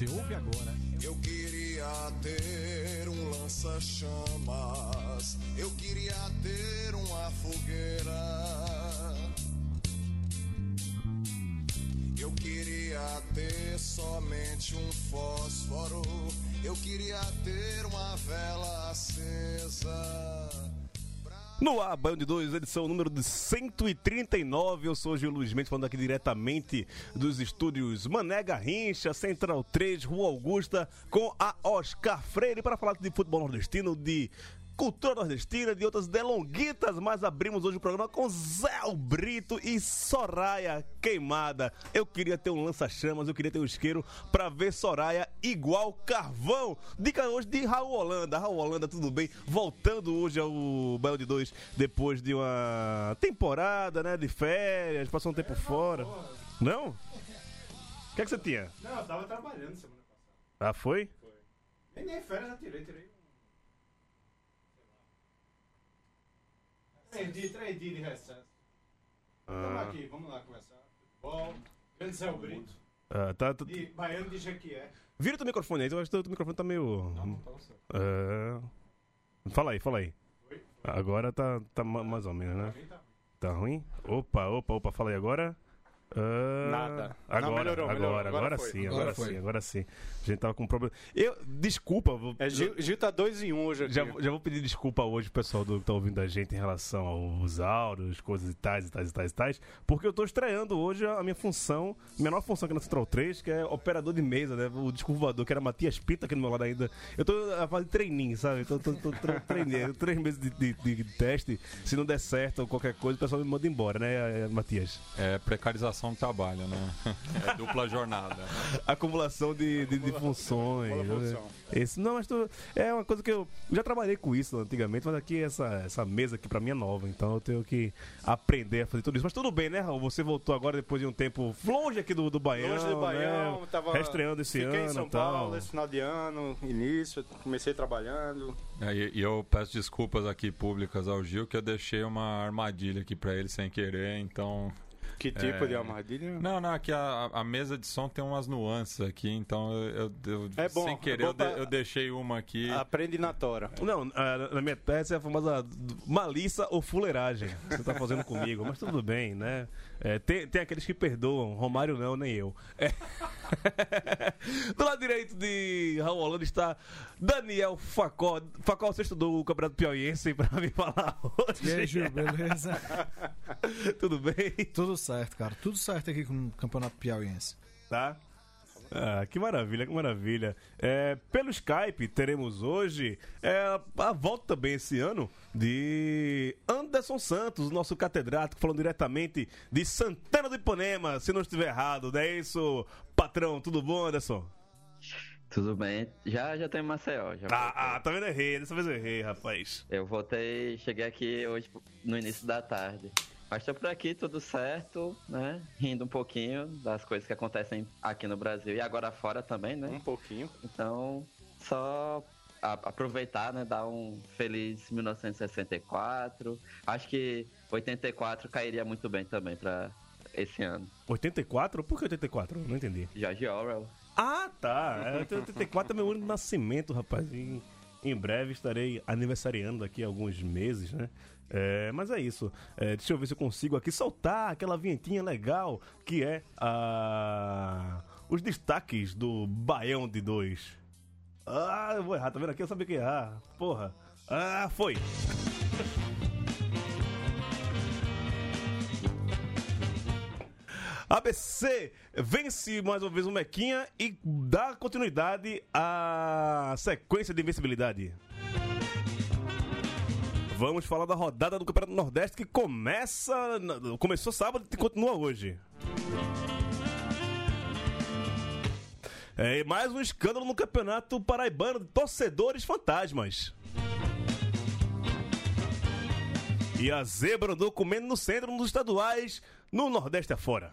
Você ouve agora Eu queria ter um lança-chamas. Eu queria ter uma fogueira. Eu queria ter somente um fósforo. Eu queria ter uma vela acesa. No ar, Band 2, edição número de 139. Eu sou Gil Luiz Mendes, falando aqui diretamente dos estúdios Mané Garrincha, Central 3, Rua Augusta, com a Oscar Freire, para falar de futebol nordestino, de cultura nordestina, de outras delonguitas, mas abrimos hoje o programa com Zé Brito e Soraya Queimada. Eu queria ter um lança-chamas, eu queria ter um isqueiro para ver Soraya igual carvão. Dica hoje de Raul Holanda. Raul Holanda, tudo bem? Voltando hoje ao Belo de Dois, depois de uma temporada, né, de férias, passou um tempo fora. Não? O que é que você tinha? Não, eu tava trabalhando semana passada. Ah, foi? Nem, nem férias eu tirei, tirei um. sei lá. Três dias, três dias de recesso. Tamo Ah, aqui, vamos lá conversar. Futebol, grande Zé Brito. ah, tá, tá- De Baiano de Jequié. Vira teu microfone aí, eu acho que teu microfone tá meio. Não, não tá certo. É... Fala aí, fala aí. Oi? Agora tá, tá ma- mais ou menos, né? Tá. Tá ruim? Opa, opa, opa, fala aí agora. Ah, Nada. Agora, Não, melhorou, agora, melhorou. agora, Agora sim, Agora agora, foi. sim, agora sim. A gente tava com problema. Eu, desculpa, vou, É, Gil, Gil tá 2 em 1 um hoje aqui. já, já vou pedir desculpa hoje pro pessoal do, que tá ouvindo a gente em relação aos áudios, coisas e tais, e tais, e tais, e tais, porque eu tô estreando hoje a minha função, minha nova função aqui na Central 3, que é operador de mesa, né? O descurvador, que era Matias Pita aqui do meu lado ainda. Eu tô a fazer treininho, sabe? Tô, tô, tô, tô treinando, três meses de, de- de teste. Se não der certo ou qualquer coisa, o pessoal me manda embora, né, Matias? É precarização do trabalho, né? É dupla jornada. acumulação de, de, de funções. Né? Esse, não, mas tu- é uma coisa que eu já trabalhei com isso antigamente, mas aqui essa, essa mesa aqui pra mim é nova, então eu tenho que aprender a fazer tudo isso. Mas tudo bem, né, Raul? Você voltou agora depois de um tempo longe aqui do, do Baião, Longe do Baião, né? tava. Reestreando esse fiquei ano em São tal. Paulo esse final de ano, início, comecei trabalhando. É, E, e eu peço desculpas aqui públicas ao Gil, que eu deixei uma armadilha aqui pra ele sem querer, então. Que tipo É. de armadilha? Não, não, aqui a, a mesa de som tem umas nuances aqui, então eu, eu- eu- É bom, sem é querer de- pra- eu deixei uma aqui. Aprende na tora. Não, ah, na minha tese é a famosa malícia ou fuleiragem que você tá fazendo comigo, mas tudo bem, né? É, tem, tem aqueles que perdoam, Romário não, nem eu. É. Do lado direito de Raul Holanda está Daniel Facó. Facó, você estudou o Campeonato Piauiense pra me falar hoje. E aí, Gil, beleza? Tudo bem? Tudo certo, cara. Tudo certo aqui com o Campeonato Piauiense. Tá? Ah, que maravilha, que maravilha. É, pelo Skype teremos hoje é, a volta também esse ano de Anderson Santos, nosso catedrático, falando diretamente de Santana do Ipanema, se não estiver errado, não é isso, patrão? Tudo bom, Anderson? Tudo bem. Já, já tô em Maceió. Já Ah, ah, tá vendo? Errei, dessa vez eu errei, rapaz. Eu voltei, cheguei aqui hoje no início da tarde. Mas tô por aqui, tudo certo, né? Rindo um pouquinho das coisas que acontecem aqui no Brasil e agora fora também, né? Um pouquinho. Então, só a- aproveitar, né? Dar um feliz 1964. Acho que 84 cairia muito bem também pra esse ano. 84? Por que 84? Não entendi. George Orwell. Ah, tá. É, 84 é meu ano de nascimento, rapaz. E em breve estarei aniversariando aqui alguns meses, né? É, mas é isso. É, deixa eu ver se eu consigo aqui soltar aquela vinhetinha legal que é a... os destaques do Baião de 2. Ah, eu vou errar, tá vendo aqui? Eu sabia que ia errar. Porra. Ah, foi. ABC vence mais uma vez o Mequinha e dá continuidade à sequência de invencibilidade. Vamos falar da rodada do Campeonato Nordeste que começa. Começou sábado e continua hoje. É, mais um escândalo no Campeonato Paraibano de torcedores fantasmas. E a zebra andou comendo no centro dos estaduais, no Nordeste afora.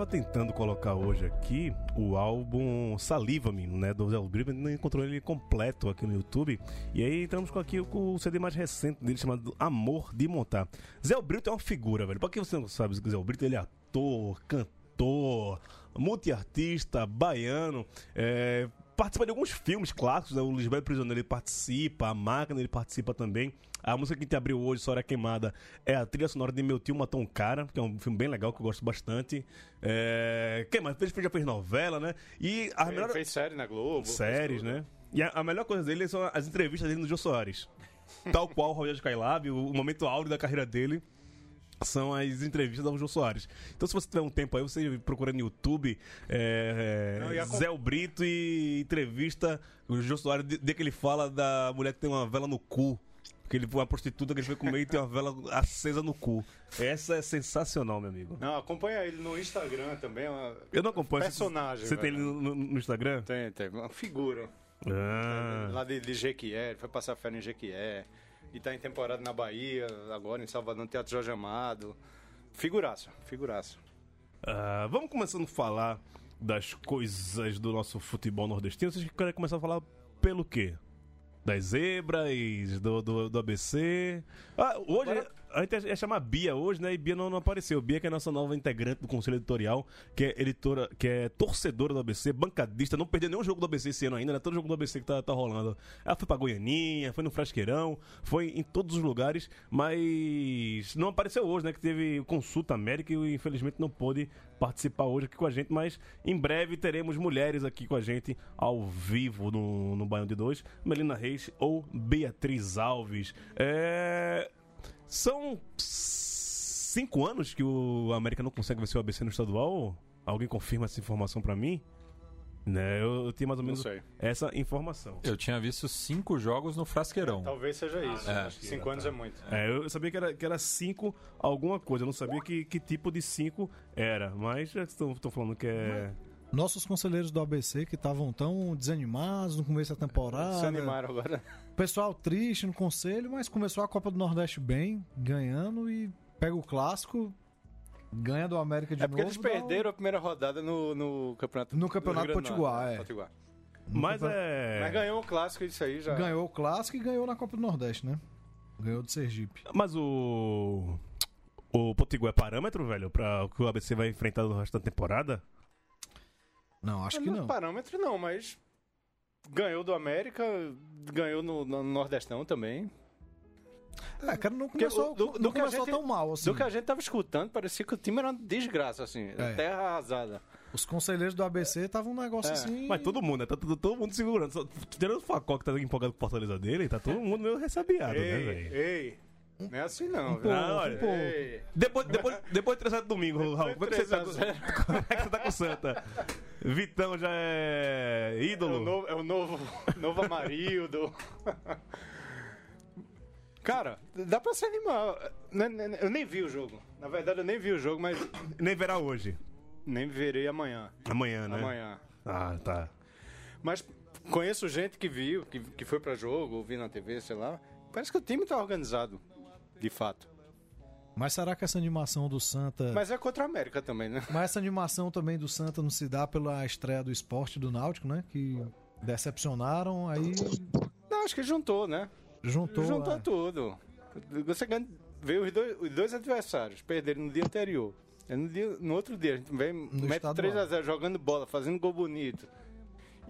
tava tentando colocar hoje aqui o álbum Saliva-me, né, do Zé Brito, não encontrou ele completo aqui no YouTube. E aí entramos com aqui o CD mais recente dele chamado Amor de Montar. Zé Brito é uma figura, velho. Pra quem você não sabe, Zé Brito ele é ator, cantor, multiartista, baiano, é, participa de alguns filmes clássicos, né? o Lisbelo Prisioneiro ele participa, a Máquina ele participa também. A música que a gente abriu hoje, História Queimada, é a trilha sonora de Meu Tio Matou um Cara, que é um filme bem legal, que eu gosto bastante. É... Quem mais? Ele já fez novela, né? E a melhor... fez série na Globo. Séries, né? E a, a melhor coisa dele são as entrevistas dele no Jô Soares. Tal qual o Rogério Skylab, o, o momento áureo da carreira dele são as entrevistas do Jô Soares. Então, se você tiver um tempo aí, você procura no YouTube é, Não, com- Zé Brito e entrevista o Jô Soares, de, de que ele fala da mulher que tem uma vela no cu. Que ele foi uma prostituta que ele foi comer e tem uma vela acesa no cu. Essa é sensacional, meu amigo. Não, acompanha ele no Instagram também. é. Eu não acompanho. Personagem, Você tem ele no, no Instagram? Tem, tem. Uma figura. Ah. Lá de, de Jequié, ele foi passar férias em Jequié. E tá em temporada na Bahia, agora em Salvador, no Teatro Jorge Amado. Figuraça, figuraça. Ah, vamos começando a falar das coisas do nosso futebol nordestino. Vocês querem começar a falar pelo quê? Das zebras, do, do, do ABC. Ah, hoje a gente ia chamar Bia hoje, né? E Bia não, não apareceu. Bia que é a nossa nova integrante do Conselho Editorial, que é editora, que é torcedora do ABC, bancadista, não perdeu nenhum jogo do ABC esse ano ainda, né? Todo jogo do ABC que tá, tá rolando. Ela foi pra Goianinha, foi no Frasqueirão, foi em todos os lugares, mas não apareceu hoje, né? Que teve consulta América e infelizmente não pôde participar hoje aqui com a gente, mas em breve teremos mulheres aqui com a gente ao vivo no, no Baião de Dois, Melina Reis ou Beatriz Alves. É... São cinco anos que o América não consegue vencer o ABC no estadual? Alguém confirma essa informação pra mim? Né, eu, eu tenho mais ou menos essa informação. Eu tinha visto cinco jogos no Frasqueirão. Talvez seja isso. É. Acho que Cinco anos é muito. É, eu sabia que era, que era cinco alguma coisa, eu não sabia que, que tipo de cinco era, mas já estão estão falando que é. Nossos conselheiros do ABC que estavam tão desanimados no começo da temporada. Se animaram agora. Pessoal triste no conselho, mas começou a Copa do Nordeste bem, ganhando e pega o clássico, ganha do América de É porque novo. eles dá um- perderam a primeira rodada no, no campeonato No do Campeonato Potiguar, Norte, é. Potiguar. Mas é. Mas ganhou o clássico isso aí já. Ganhou o clássico e ganhou na Copa do Nordeste, né? Ganhou do Sergipe. Mas o. O Potiguar é parâmetro, velho, pra o que o ABC vai enfrentar no resto da temporada? Não, acho É, que no não. parâmetro não, mas ganhou do América, ganhou no, no Nordestão também. É, cara, não começou, o- do- do não que a começou gente- tão mal assim. Do que a gente tava escutando, parecia que o time era uma desgraça, assim, É. terra arrasada. Os conselheiros do ABC estavam um negócio É, assim. Mas todo mundo, né? Tá todo, todo mundo segurando. Só, tirando o Facó que tá empolgado com o Fortaleza dele, tá todo mundo meio ressabiado, né, ei, velho? ei, não é assim não, pouco, um olha. Depois, depois, depois de 3 de domingo, Raul, como é, que você tá, com- 3 a 0. como é que você tá com o Santa? Vitão já é É o ídolo? novo, é o novo, novo Amarildo. Cara, dá pra se animar. Né, né, Eu nem vi o jogo. Na verdade, eu nem vi o jogo, mas Nem verá hoje. nem verei amanhã. Amanhã, né? Amanhã. Ah, tá. Mas conheço gente que viu, que, que foi pra jogo, ouvi na TV, sei lá. Parece que o time tá organizado, de fato. Mas será que essa animação do Santa. Mas é contra a América também, né? Mas essa animação também do Santa não se dá pela estreia do esporte do Náutico, né? Que decepcionaram, aí Não, acho que juntou, né? juntou. juntou é. tudo. Você veio os dois, os dois adversários, perderam no dia anterior. É no, dia- no outro dia, a gente vem, mete estadual. 3x0 jogando bola, fazendo gol bonito.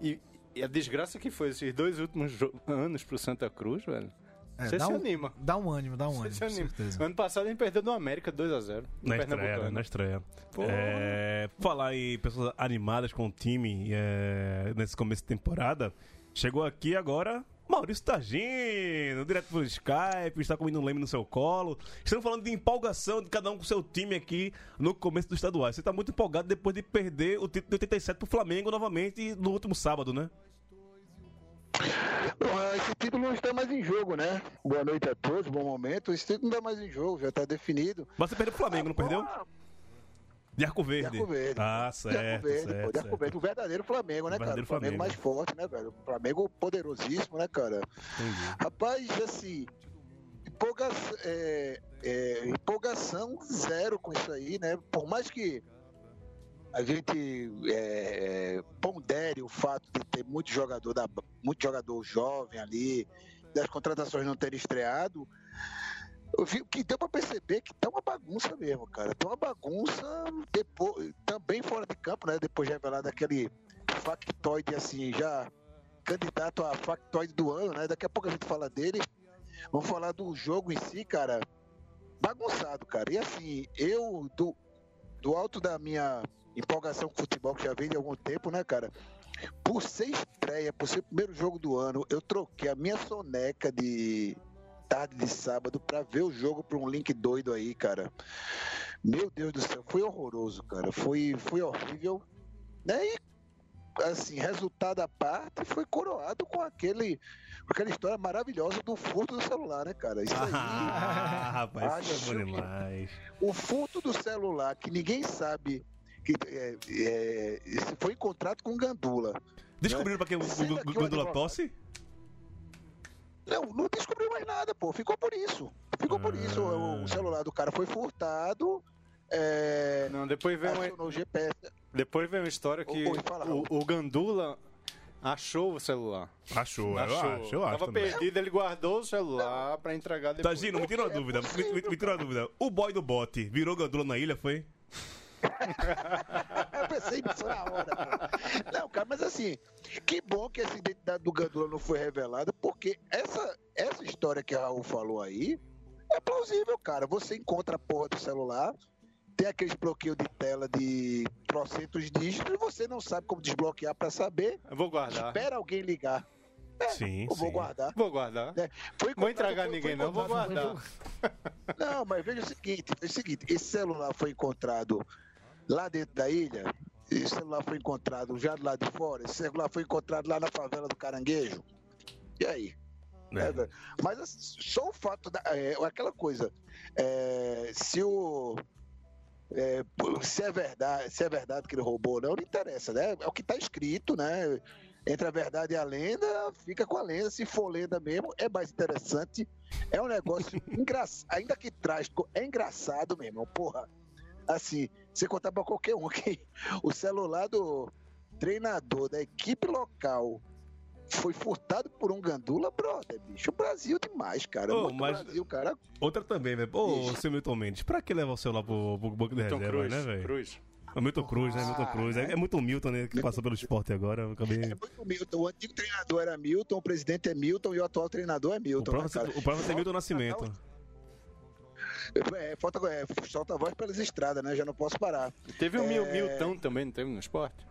E, e a desgraça que foi esses dois últimos anos pro Santa Cruz, velho. É, Você dá se um- anima. Dá um ânimo, dá um Você ânimo, se anima. certeza. Ano passado a gente perdeu do América 2x0. Na estreia, né? na estreia. Porra. É, falar em pessoas animadas com o time é, nesse começo de temporada. Chegou aqui agora Maurício Tagino, direto pelo Skype, está comendo um leme no seu colo. Estamos falando de empolgação de cada um com seu time aqui no começo do estadual. Você está muito empolgado depois de perder o título de 87 pro Flamengo novamente no último sábado, né? Ah, Esse título não está mais em jogo, né? Boa noite a todos, bom momento. Esse título não está mais em jogo, já está definido. Mas você perdeu pro Flamengo, não perdeu? De Arco Verde. De Arco Verde. Ah, De certo, Arco Verde, pô, certo, de Arco. Verde. O verdadeiro Flamengo, né, O cara? O verdadeiro Flamengo, Flamengo. mais forte, né, velho? O Flamengo poderosíssimo, né, cara? Entendi. Rapaz, assim, empolga... é, é, empolgação zero com isso aí, né? Por mais que a gente é, pondere o fato de ter muito jogador, da, muito jogador jovem ali, das contratações não terem estreado, eu vi que deu pra perceber que tá uma bagunça mesmo, cara. Tá uma bagunça depois, também fora de campo, né? Depois de revelado aquele factoide assim, já candidato a factoide do ano, né? Daqui a pouco a gente fala dele. Vamos falar do jogo em si, cara. Bagunçado, cara. E assim, eu, do, do alto da minha empolgação com futebol, que já vem de algum tempo, né, cara? Por ser estreia, por ser o primeiro jogo do ano, eu troquei a minha soneca de tarde de sábado pra ver o jogo pra um link doido aí, cara. Meu Deus do céu, foi horroroso, cara. Foi, foi horrível. Né? E, assim, resultado à parte, foi coroado com aquele com aquela história maravilhosa do furto do celular, né, cara? Isso aí. Ah, rapaz, isso é bom demais. o furto do celular, que ninguém sabe que é, é, se foi encontrado com gandula. Descobriram pra quem o que o Gandula advogado- tosse? Não, não descobriu mais nada, pô. Ficou por isso. Ficou por isso. O, o celular do cara foi furtado. É, Não, depois vem uma, GPS. depois vem uma história que o, o Gandula achou o celular. Achou, eu achou. acho, eu acho Tava também. perdido, ele guardou o celular pra entregar depois. Tagino, me tira uma É dúvida. Me, possível, me, me tira uma dúvida. O boy do bote virou Gandula na ilha, foi? Eu pensei nisso na hora. pô. Não, cara, mas assim, que bom que essa identidade do Gandula não foi revelada, porque essa, essa história que a Raul falou aí é plausível, cara. Você encontra a porra do celular, tem aqueles bloqueios de tela de trocentos dígitos e você não sabe como desbloquear pra saber. Eu vou guardar. Espera alguém ligar. Sim, Eu vou sim. guardar. Vou guardar. Foi Vou entregar foi- ninguém, foi não. Vou guardar. Não, mas veja o seguinte, veja o seguinte, esse celular foi encontrado lá dentro da ilha, esse celular foi encontrado já do lado de fora, esse celular foi encontrado lá na favela do Caranguejo. E aí? É. É, mas assim, só o fato da. É, aquela coisa. é, se o. é, se é verdade, se é verdade que ele roubou, não, não interessa, né? É o que tá escrito, né? Entre a verdade e a lenda, fica com a lenda. Se for lenda mesmo, é mais interessante. É um negócio engraçado, ainda que trágico, é engraçado mesmo, porra. Assim, você contar pra qualquer um que o celular do treinador da equipe local foi furtado por um gandula, brother, bicho. Brasil demais, cara. Muito mas- Brasil, cara. Outra também, velho. Ô, seu Milton Mendes, pra que levar o celular pro, pro banco de reserva, Cruz. né, velho? Cruz. O Milton Cruz, né? Milton Ah, Cruz. É, é muito Milton, né? Que passou pelo esporte agora. Acabei... É muito Milton. O antigo treinador era Milton, o presidente é Milton e o atual treinador é O Milton. próprio, né, cara? o próprio é Milton Nascimento. É, falta, é, solta a voz pelas estradas, né? Já não posso parar. Teve o É. Milton também, não teve no esporte?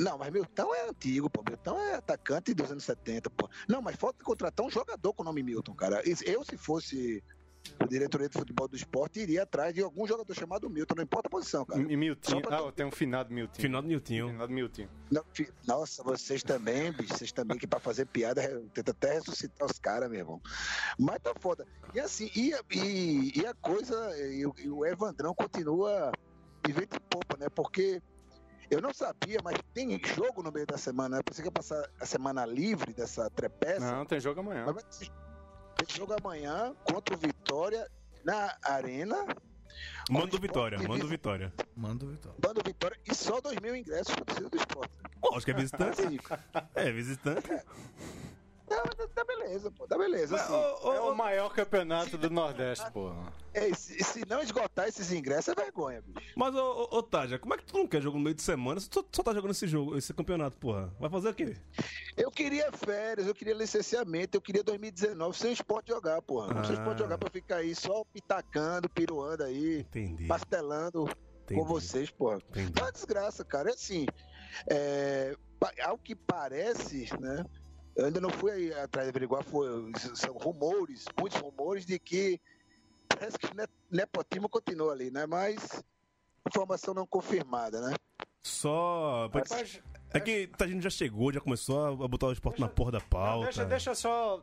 Não, mas Milton é antigo, pô. Milton é atacante dos anos 70, pô. Não, mas falta contratar um jogador com o nome Milton, cara. Eu, se fosse o diretoria de futebol do esporte, iria atrás de algum jogador chamado Milton, não importa a posição, cara. E pra- Ah, tem um finado Miltinho. Final do Niltinho. Finado Miltinho. Não, fi- Nossa, vocês também, bicho, vocês também que pra fazer piada tenta até ressuscitar os caras, meu irmão. Mas tá foda. E assim, e, a- e, e a coisa, e, o- e o Evandrão continua de vento e popa, né? Porque eu não sabia, mas tem jogo no meio da semana, né? Pensei que ia passar a semana livre dessa trepeça. Não, tem jogo amanhã. Mas vai ter tem jogo amanhã contra o Vitória na Arena. Manda o Vitória, manda o Vitória. Manda o Vitória. Bando Vitória e só 2 mil ingressos pra torcida do esporte. Lógico que é visitante. É, visitante. Tá, tá beleza, pô, tá beleza. assim. é o maior campeonato do Nordeste, porra. É, se, se não esgotar esses ingressos é vergonha, bicho. Mas, ô, ô, ô Taja, como é que tu não quer jogo no meio de semana? Se tu só tá jogando esse jogo, esse campeonato, porra. Vai fazer o quê? Eu queria férias, eu queria licenciamento, eu queria 2019 sem esporte jogar, porra. Não sem Ah. esporte jogar pra ficar aí só pitacando, piruando aí, Entendi. pastelando Entendi. com vocês, porra. Entendi. É uma desgraça, cara. É assim, é, ao que parece, né? Eu ainda não fui aí atrás de averiguar, foi, são rumores, muitos rumores de que parece que o ne- nepotismo continua ali, né? Mas informação não confirmada, né? Só. Rapaz, É que a gente já chegou, já começou a botar o esporte na porra da pauta. deixa, deixa só.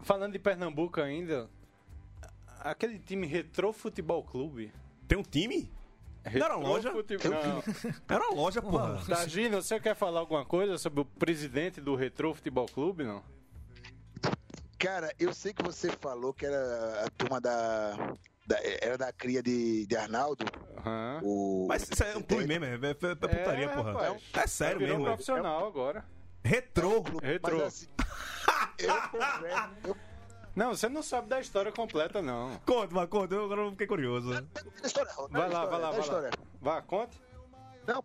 Falando de Pernambuco ainda. Aquele time Retro Futebol Clube. Tem um time? Era loja? Fute- Não. Era loja, porra. Tagino, você quer falar alguma coisa sobre o presidente do Retro Futebol Clube, não? Cara, eu sei que você falou que era a turma da. da- era da cria de, de Arnaldo. Aham. O, Mas isso é um clube mesmo, é, é, é putaria, É, porra. rapaz. É sério Virou mesmo. é. profissional agora. Retrô. Retrô. Mas assim, eu confesso, eu Não, você não sabe da história completa, não. Conta, mas conta, eu agora fiquei curioso. Da história, da Vai lá, história, vai lá, vai lá. Vá, conte. Não,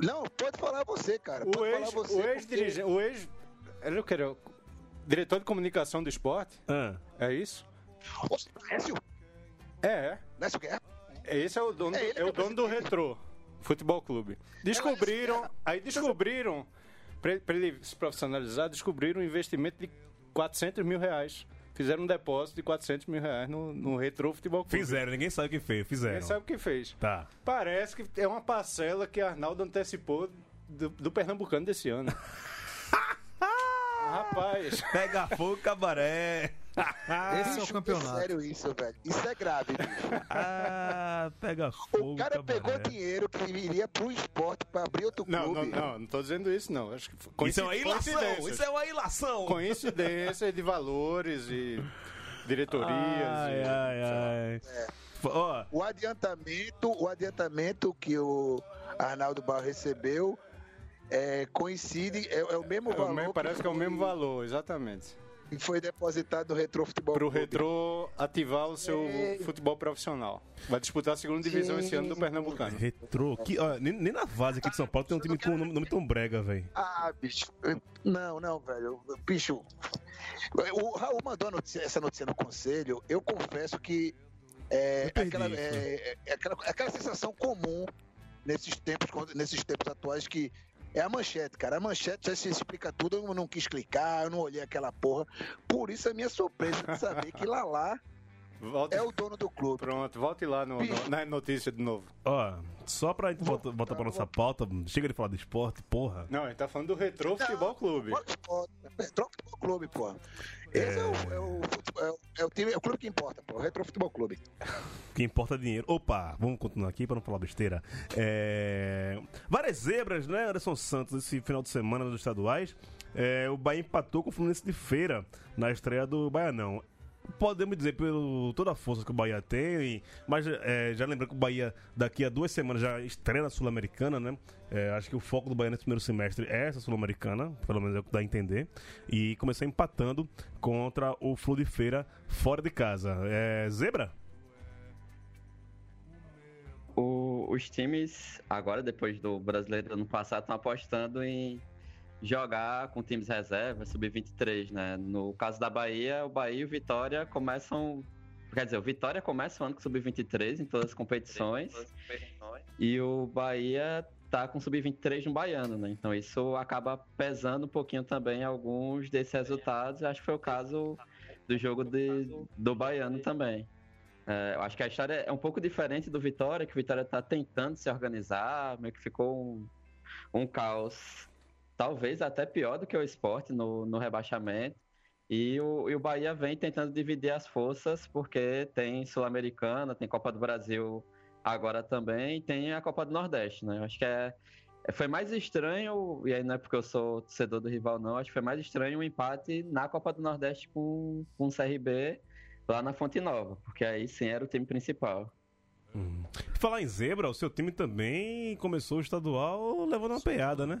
não, pode falar você, cara. O Pode falar ex, você. o ex porque- dirigente, o ex, era o que era? Diretor de comunicação do esporte? Ah, É isso? Ô, Nécio, É, Nécio Guerra. é. Esse é o dono, É é o é dono do. Retro Futebol Clube. Descobriram, aí descobriram, pra, pra ele se profissionalizar, descobriram um investimento de 400 mil reais. Fizeram um depósito de 400 mil reais no, no Retro Futebol Clube. fizeram, ninguém sabe o que fez, fizeram. Ninguém sabe o que fez. Tá. Parece que é uma parcela que Arnaldo antecipou do, do Pernambucano desse ano. Rapaz, Pega fogo, cabaré. Esse é o campeonato. Sério isso, velho. Isso é grave, bicho. Ah, pega fogo, O cara pegou cabaré. dinheiro que iria pro esporte pra abrir outro não, não, clube. não, não tô dizendo isso não. Acho que foi Isso é uma ilação, isso é uma ilação. Coincidências de valores e diretorias. Ai, e, ai, ai. É. Ó, O adiantamento, o adiantamento que o Arnaldo Barro recebeu é, coincide, é, é o mesmo É o valor. mesmo- parece que é o mesmo valor, exatamente. Foi depositado no Retro Futebol Pro Clube. Retrô ativar o seu É. futebol profissional. Vai disputar a segunda divisão esse ano do Pernambucano. retrô. Que, ó, nem, nem na base aqui de São Paulo tem um time com um nome, nome tão brega, velho. Ah, bicho. Não, não, velho. Bicho. O Raul mandou notícia- essa notícia no conselho. Eu confesso que é, aquela, isso. é, é aquela, aquela sensação comum nesses tempos, nesses tempos atuais que é a manchete, cara. A manchete já se explica tudo. Eu não quis clicar, eu não olhei aquela porra. Por isso a minha surpresa de saber que Lalá Volte, é o dono do clube. Pronto, volte lá no- no- na notícia de novo. Ó, só pra gente voltar, voltar pra nossa pauta, chega de falar de esporte, porra. Não, a gente tá falando do Retrô Futebol Clube. Retro Futebol Clube, porra. Esse é, o, é, o, é o- é o time, é o clube que importa, pô. O Retro Futebol Clube. O que importa é dinheiro. Opa, vamos continuar aqui pra não falar besteira. É... Várias zebras, né, Anderson Santos, esse final de semana dos estaduais. É, o Bahia empatou com o Fluminense de Feira na estreia do Baianão. Podemos dizer pelo toda a força que o Bahia tem, mas é, já lembrando que o Bahia daqui a duas semanas já estreia na Sul-Americana, né? É, acho que o foco do Bahia nesse primeiro semestre é essa Sul-Americana, pelo menos é o que dá a entender. E começou empatando contra o Flu de Feira fora de casa. É, zebra? O- os times, agora, depois do brasileiro do ano passado, estão apostando em jogar com times reservas, sub-23, né? No caso da Bahia, o Bahia e o Vitória começam. Quer dizer, o Vitória começa o ano com sub-23 em todas as competições. E o Bahia tá com sub-23 no Baiano, né? Então isso acaba pesando um pouquinho também alguns desses resultados. Acho que foi o caso do jogo de, do Baiano também. É, eu acho que a história é um pouco diferente do Vitória, que o Vitória tá tentando se organizar, meio que ficou um, um caos, talvez até pior do que o esporte no, no rebaixamento. E o, e o Bahia vem tentando dividir as forças, porque tem Sul-Americana, tem Copa do Brasil agora também, e tem a Copa do Nordeste, né? Eu acho que é, foi mais estranho, e aí não é porque eu sou torcedor do rival, não, acho que foi mais estranho o empate na Copa do Nordeste com, com o CRB lá na Fonte Nova, porque aí sim era o time principal. Falar em zebra, o seu time também começou o estadual levando uma peada, né?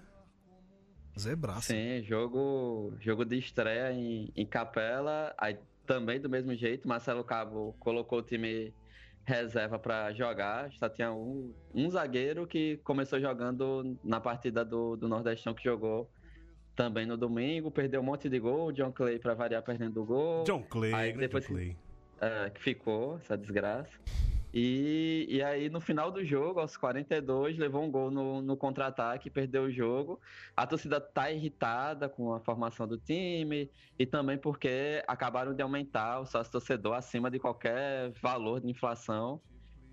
Zebraço. Sim, jogo, jogo de estreia em, em Capela. Aí também do mesmo jeito, Marcelo Cabo colocou o time reserva para jogar. Só tinha um, um zagueiro que começou jogando na partida do, do Nordestão que jogou também no domingo, perdeu um monte de gol, John Clay para variar perdendo o gol. John Clay, Aí grande depois- John Clay. é, que ficou, essa desgraça. E, e aí, no final do jogo, aos 42, levou um gol no, no contra-ataque, perdeu o jogo. A torcida tá irritada com a formação do time e também porque acabaram de aumentar o sócio-torcedor acima de qualquer valor de inflação.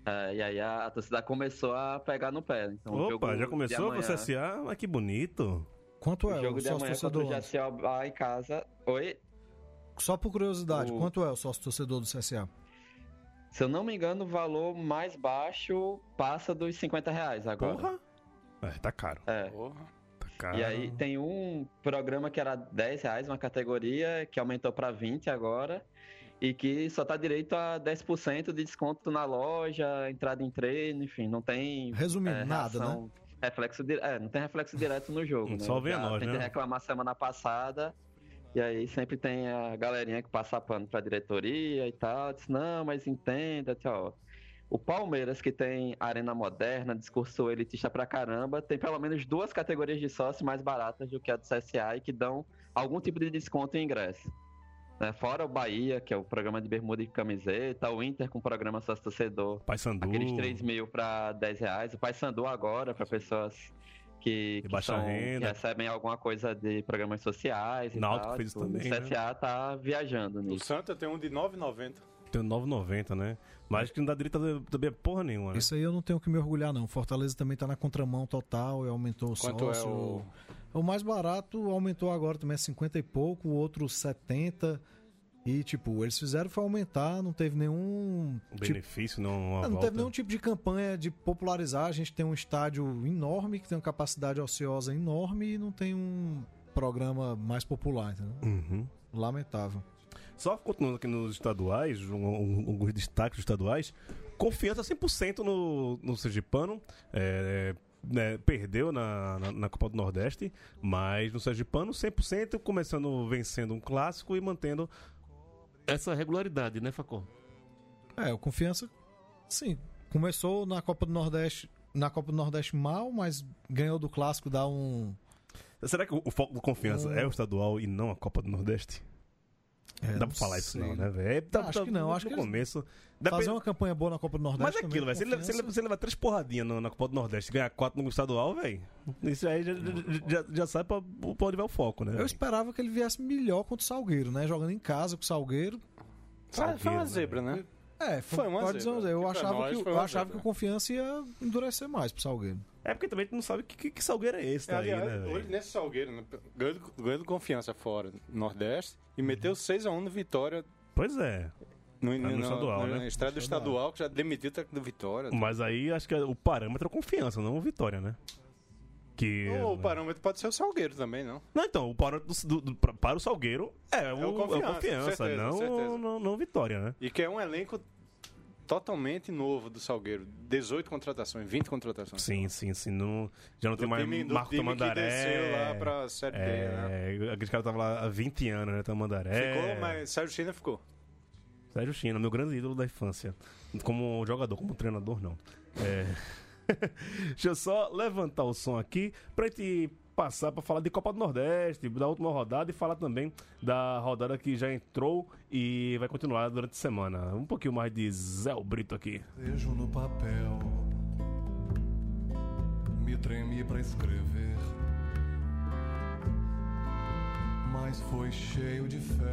É, e aí a, a torcida começou a pegar no pé. Então, o jogo Opa, já começou com o amanhã- CSA? Mas que bonito. Quanto O é jogo o de sócio amanhã contra o torcedor? Jaciel em casa. Oi? Só por curiosidade, O- quanto é o sócio torcedor do CSA? Se eu não me engano, o valor mais baixo passa dos 50 reais agora. Porra. É, tá caro. É. Tá caro. E aí tem um programa que era 10 reais, uma categoria, que aumentou para 20 agora. E que só tá direito a 10% de desconto na loja, entrada em treino, enfim, não tem. Resumindo, é, nada, né? Reflexo di- é, não tem reflexo direto no jogo. né? Só vem a Já nós, tentei né? reclamar semana passada. E aí sempre tem a galerinha que passa pano pra diretoria e tal. Diz, não, mas entenda, tchau. O Palmeiras, que tem arena moderna, discurso elitista pra caramba, tem pelo menos duas categorias de sócio mais baratas do que a do CSA e que dão algum tipo de desconto em ingresso. Né? Fora o Bahia, que é o programa de bermuda e camiseta, o Inter com o programa sócio torcedor, Paysandu. aqueles 3 mil para 10 reais, o Paysandu agora para pessoas que, que, baixa são- que recebem alguma coisa de programas sociais e Náutico tal. fez Tipo, também, O né? CSA tá viajando O nisso. Santa tem um de 9,90. Tem 9,90, né? Mas que não dá direito a também porra nenhuma, né? Isso aí eu não tenho que me orgulhar, não. Fortaleza também tá na contramão total e aumentou o Quanto é sócio. o- O mais barato aumentou agora também é 50 e pouco, o outro 70. E, tipo, eles fizeram foi aumentar, não teve nenhum. tipo, Benefício, não. Uma não teve nenhum tipo de campanha de popularizar. A gente tem um estádio enorme, que tem uma capacidade ociosa enorme e não tem um programa mais popular, entendeu? Uhum. Lamentável. Só continuando aqui nos estaduais, um- um- alguns destaques dos estaduais. Confiança 100% no, no Sergipano. É, né, perdeu na, na, na Copa do Nordeste, mas no Sergipano 100%, começando vencendo um clássico e mantendo essa regularidade, né, Facó? É, o Confiança, sim, começou na Copa do Nordeste, na Copa do Nordeste mal, mas ganhou do clássico, dá um. Será que o, o foco do Confiança Um- é o estadual e não a Copa do Nordeste? É, não dá pra falar isso sei. não, né, velho? É, tá- Acho tá que não, no acho que eles- começo. Fazer Depende- uma campanha boa na Copa do Nordeste. Mas é aquilo, também, velho. Se ele, se, ele, Confiança. se ele levar três porradinhas na, na Copa do Nordeste e ganhar quatro no estadual, velho. Isso aí já, já, já sabe pra, pra onde vai o foco, né? Eu esperava que ele viesse melhor contra o Salgueiro, né? Jogando em casa com o Salgueiro. Foi, foi uma Salgueiro, zebra, né? É, Foi uma pode dizer, zebra. Eu Que pra achava, nós que, foi eu achava zebra. que o Confiança ia endurecer mais pro Salgueiro. É porque também tu não sabe que, que, que Salgueiro é esse daí, Aliás, né, hoje nesse Salgueiro, né, ganhou, do- ganhou do confiança fora, Nordeste, e meteu 6x1 no Vitória Pois é. no, no estadual, na né? estrada estadual, que já demitiu o técnico do Vitória. Mas aí acho que o parâmetro é confiança, não o Vitória, né? Que. Ou o parâmetro pode ser o Salgueiro também, não? Não, então, o parâmetro do, do- do- para o Salgueiro é o, o Confiança, é o confiança, certeza, não, certeza. não, não Vitória, né? E que é um elenco totalmente novo do Salgueiro. 18 contratações, 20 contratações. Sim, sim, sim. Não, já não Do tem mais time- do Marco Tamandaré. desceu lá pra Série B, é, Aqueles caras estavam lá há 20 anos, né? Tamandaré. Ficou, mas Sérgio China ficou. Sérgio China, meu grande ídolo da infância. Como jogador, como treinador, não. É... Deixa eu só levantar o som aqui pra gente passar pra falar de Copa do Nordeste, da última rodada e falar também da rodada que já entrou e vai continuar durante a semana. Um pouquinho mais de Zé Brito aqui. Vejo no papel, me tremi pra escrever, mas foi cheio de fé.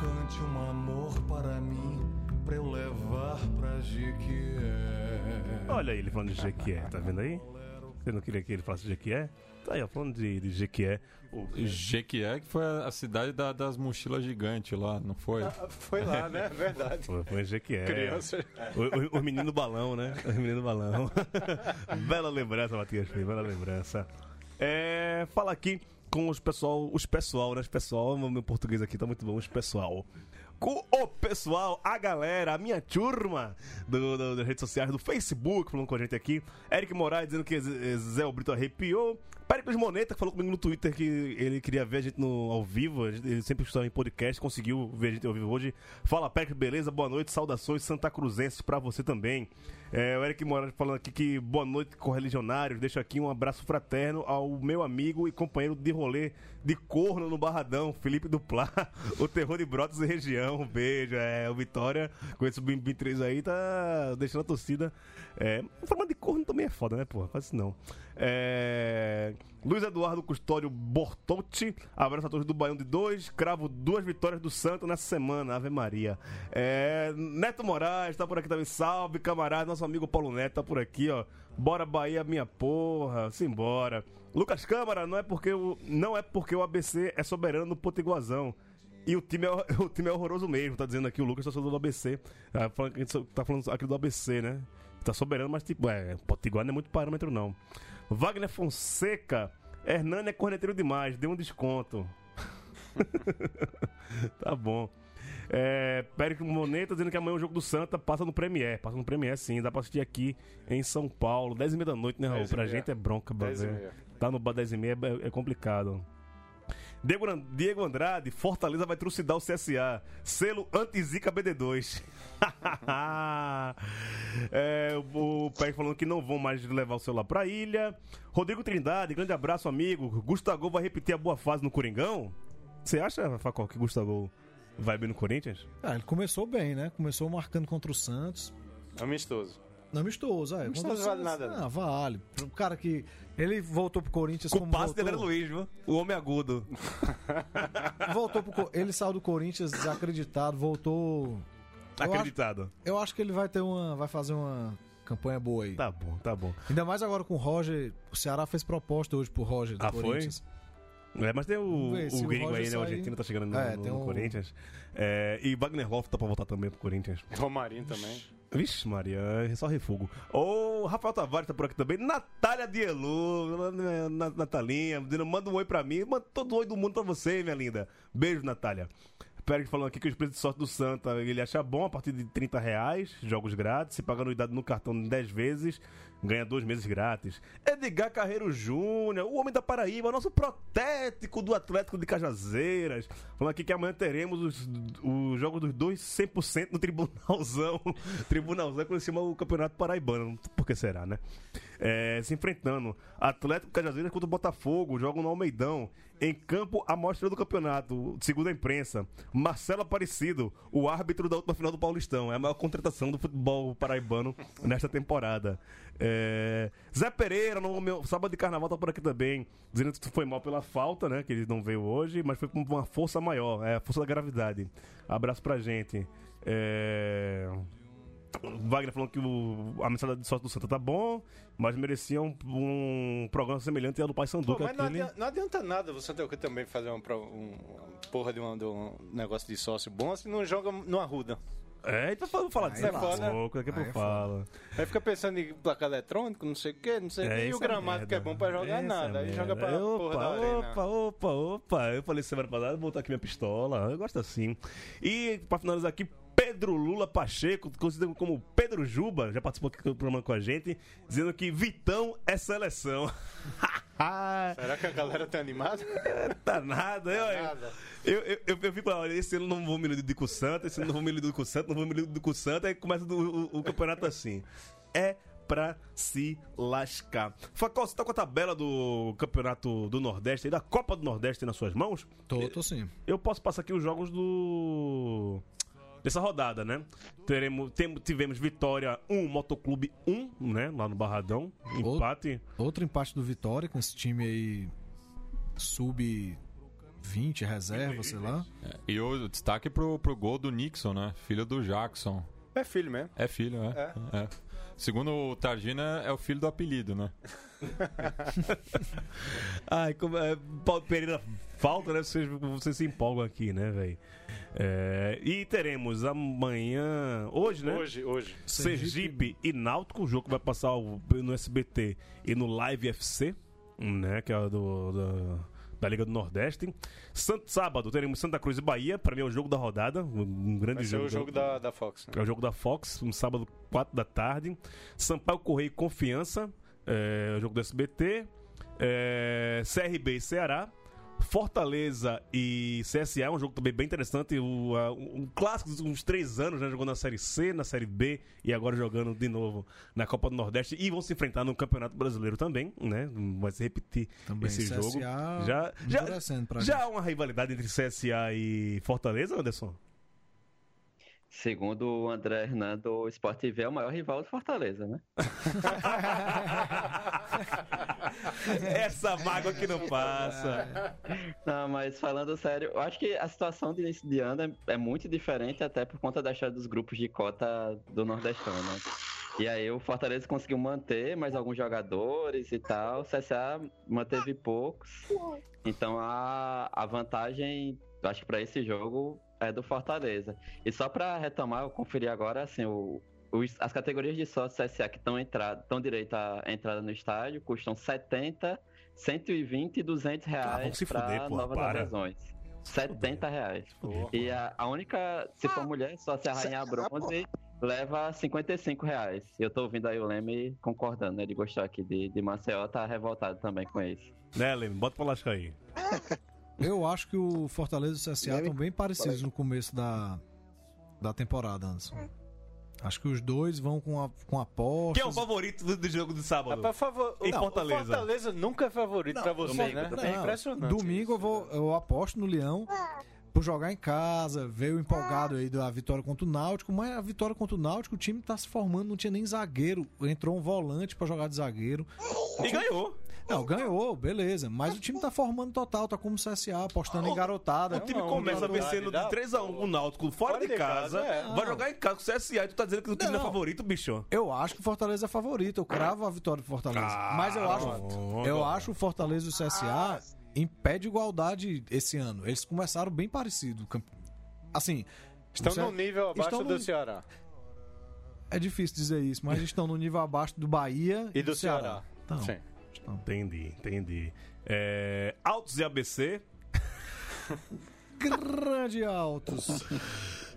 Cante um amor para mim, pra eu levar pra Jequié. Olha ele falando de Jequié, tá vendo aí? Você não queria que ele falasse de Jequié? Tá aí, ó, falando de, de Jequié. O- Jequié, que foi a cidade da- das mochilas gigantes lá, não foi? Foi lá, né? Verdade. Foi, foi Jequié. Criança. O, o, o menino balão, né? O menino balão. bela lembrança, Matias Filho, bela lembrança. É, fala aqui com os pessoal, os pessoal, né? Os pessoal, meu português aqui tá muito bom, os pessoal. O pessoal, a galera, a minha turma do, do- das redes sociais, do Facebook, falando com a gente aqui. Eric Moraes dizendo que Zé Brito arrepiou. Péricles Moneta, que falou comigo no Twitter que ele queria ver a gente no, ao vivo. Ele sempre está em podcast, conseguiu ver a gente ao vivo hoje. Fala, Péricles, beleza? Boa noite, saudações Santa Cruzenses pra você também. É, o Eric Moraes falando aqui que boa noite, correligionários. Deixo aqui um abraço fraterno ao meu amigo e companheiro de rolê de corno no Barradão, Felipe Duplá, o terror de Brotas e região. Um beijo. É, o Vitória, com esse BIM 3 aí, tá deixando a torcida. É, forma de corno também é foda, né, porra? Faz isso não. É, Luiz Eduardo Custódio Bortotti, abraço a todos do Baião de 2, cravo duas vitórias do Santo nessa semana, Ave Maria. É, Neto Moraes tá por aqui também, salve camarada, nosso amigo Paulo Neto tá por aqui, ó. Bora Bahia, minha porra, simbora. Lucas Câmara, não é porque o, não é porque o ABC é soberano no Potiguazão. E o time, é, o time é horroroso mesmo, tá dizendo aqui o Lucas, torcedor do ABC. Ah, falando tá falando aqui do ABC, né? Tá soberano, mas tipo, é, Potiguar não é muito parâmetro, não. Wagner Fonseca, Hernani é corneteiro demais, dê um desconto. tá bom. É, Périco Moneta dizendo que amanhã o jogo do Santa passa no Premier. Passa no Premier sim, dá pra assistir aqui em São Paulo. 10 e meia da noite, né, Raul? 10 Pra gente é bronca, 10 Bazé. meia. Tá no bar 10 e meia é, é complicado. Diego, An- Diego Andrade, Fortaleza vai trucidar o CSA. Selo anti-zica BD2. é, o Pérez falando que não vão mais levar o celular pra ilha. Rodrigo Trindade, grande abraço, amigo. Gustavo vai repetir a boa fase no Coringão? Você acha, Facol, que Gustavo vai bem no Corinthians? Ah, ele começou bem, né? Começou marcando contra o Santos. Amistoso. Não amistoso, é. Amistoso vale nada, não. Ah, vale. O cara que. Ele voltou pro Corinthians Com o passe voltou, dele era Luiz, viu? O homem agudo. voltou pro, Ele saiu do Corinthians desacreditado, voltou. Eu acho, Acreditado. eu acho que ele vai ter uma. Vai fazer uma campanha boa aí. Tá bom, tá bom. Ainda mais agora com o Roger. O Ceará fez proposta hoje pro Roger do Ah, foi? É, mas tem o, ver, o o gringo Roger aí, né? O argentino tá chegando no, É, no- no um- Corinthians. É, e Wagner Love tá pra voltar também pro Corinthians. Romarinho também. Vixe, Maria, é só refugo. Ô, Rafael Tavares tá por aqui também. Natália Dielu, Na- Natalinha, manda um oi pra mim. Manda todo o oi do mundo pra você, minha linda. Beijo, Natália. Pérez falando aqui que os preços de sorte do Santa ele acha bom a partir de 30 reais, jogos grátis. Se paga anuidade no cartão em 10 vezes, ganha dois meses grátis. Edgar Carreiro Júnior, o homem da Paraíba, nosso protético do Atlético de Cajazeiras. Falando aqui que amanhã teremos os, os jogos dos dois 100% no Tribunalzão. Tribunalzão que chama o Campeonato Paraibano. Por que será, né? É, se enfrentando. Atlético Cajazeiras contra o Botafogo, jogam no Almeidão. Em campo, a mostra do campeonato, segundo a imprensa. Marcelo Aparecido, o árbitro da última final do Paulistão. É a maior contratação do futebol paraibano nesta temporada. É, Zé Pereira, no meu sábado de carnaval, tá por aqui também. Dizendo que foi mal pela falta, né? Que ele não veio hoje, mas foi com uma força maior. É a força da gravidade. Abraço pra gente. É. Wagner falando que o, a mensagem de sorte do Santa tá bom, mas merecia um, um programa semelhante ao do Pai Pô, Sanduca. mas não aquele- adianta, não adianta nada você ter que também fazer um, um- uma porra de, uma- de um negócio de sócio bom se não joga no Arruda. É, então vamos falar disso Aí daqui é a foda. pouco, daqui a pouco Aí é fala. Aí fica pensando em placar eletrônico, não sei o que, não sei o É, que, e o é gramado que é bom pra jogar Isso nada. é Aí joga pra porra da Opa, arena. opa, opa, opa. Eu falei semana passada, vou botar aqui minha pistola. Eu gosto assim. E pra finalizar aqui, Pedro Lula Pacheco, conhecido como Pedro Juba, já participou aqui do programa com a gente, dizendo que Vitão é seleção. Será que a galera tá animada? tá nada, eu, Nada. eu, eu, eu, eu fico lá, olha, esse ano não vou me iludir com o Santa, esse ano não vou me iludir com o Santa, não vou me iludir com o Santa, aí começa o, o- o campeonato assim. É pra se lascar. Facol, você tá com a tabela do campeonato do Nordeste, aí, da Copa do Nordeste nas suas mãos? Tô, tô sim. Eu posso passar aqui os jogos do. Dessa rodada, né? Teremos, tem- tivemos Vitória 1, Motoclube 1, né? Lá no Barradão. Empate. Outro empate do Vitória com esse time aí sub 20, reserva, sei lá. E o destaque pro, pro gol do Nixon, né? Filho do Jackson. É filho mesmo. É filho, é. é. Segundo o Targina, é o filho do apelido, né? Ai, como é, Paulo Pereira falta, né? Vocês, vocês se empolgam aqui, né, velho? É, e teremos amanhã, hoje, né? Hoje, hoje. Sergipe e Náutico, o jogo que vai passar no SBT e no Live FC, né? Que é o do, do da Liga do Nordeste. Sant- Sábado teremos Santa Cruz e Bahia, para mim é o jogo da rodada, um grande jogo. o jogo da, da Fox. né? É o jogo da Fox, um sábado, 4 da tarde. Sampaio Correio e Confiança, é, o jogo do SBT. É, CRB e Ceará. Fortaleza e CSA, um jogo também bem interessante. A- um clássico dos uns três anos, né? Jogando na Série C, na Série B e agora jogando de novo na Copa do Nordeste. E vão se enfrentar no Campeonato Brasileiro também, né? Vai se repetir Também esse CSA jogo. Já, já, já gente. há uma rivalidade entre CSA e Fortaleza, Anderson? Segundo o André Hernando, o Sport TV é o maior rival do Fortaleza, né? Essa mágoa que não passa. Não, mas falando sério, eu acho que a situação de início de ano é, muito diferente, até por conta da história dos grupos de cota do Nordestão, né? E aí o Fortaleza conseguiu manter mais alguns jogadores e tal, o CSA manteve poucos. Então a, a vantagem, eu acho que para esse jogo é do Fortaleza. E só para retomar, eu conferi agora, assim, o, os- as categorias de sócio CSA que estão estão direito à entrada no estádio custam 70, 120 e 200 Ah, reais vamos se para fuder, porra, novas para. adesões. 70 reais. E a, a única, se for mulher, só se a rainha bronze leva 55 reais. E eu tô ouvindo aí o Leme concordando, né? Ele gostou aqui de, de Maceió, tá revoltado também com isso. Né, Leme? Bota pra lascar aí. Eu acho que o Fortaleza e o CSA estão bem parecidos no começo da, da temporada, Anderson. Acho que os dois vão com, a, com apostas. Quem é o favorito do, do jogo de sábado? Rapaz, favor, Em não, Fortaleza. O Fortaleza nunca é favorito Não, pra você, domingo, né? domingo. É impressionante. Domingo eu, vou, eu aposto no Leão por jogar em casa, veio empolgado aí da vitória contra o Náutico, mas a vitória contra o Náutico, o time tá se formando, não tinha nem zagueiro, entrou um volante pra jogar de zagueiro. E ganhou. Não, ganhou, beleza, mas o time tá formando total, tá como o CSA, apostando em garotada. O time uma começa vencendo de dá- 3x1 o Náutico fora, de, casa, é. vai jogar em casa com o CSA e tu tá dizendo que o time não, é Não. favorito, bicho. Eu acho que o Fortaleza é favorito, eu cravo a vitória do Fortaleza. Ah, mas eu acho, pronto. eu acho o Fortaleza e o CSA em pé de igualdade esse ano. Eles começaram bem parecido. Assim, Estão num nível abaixo estão do num- Ceará. É difícil dizer isso, mas estão no nível abaixo do Bahia E do Ceará. Então, Sim. Entendi, entendi. É, Altos e ABC. grande altos.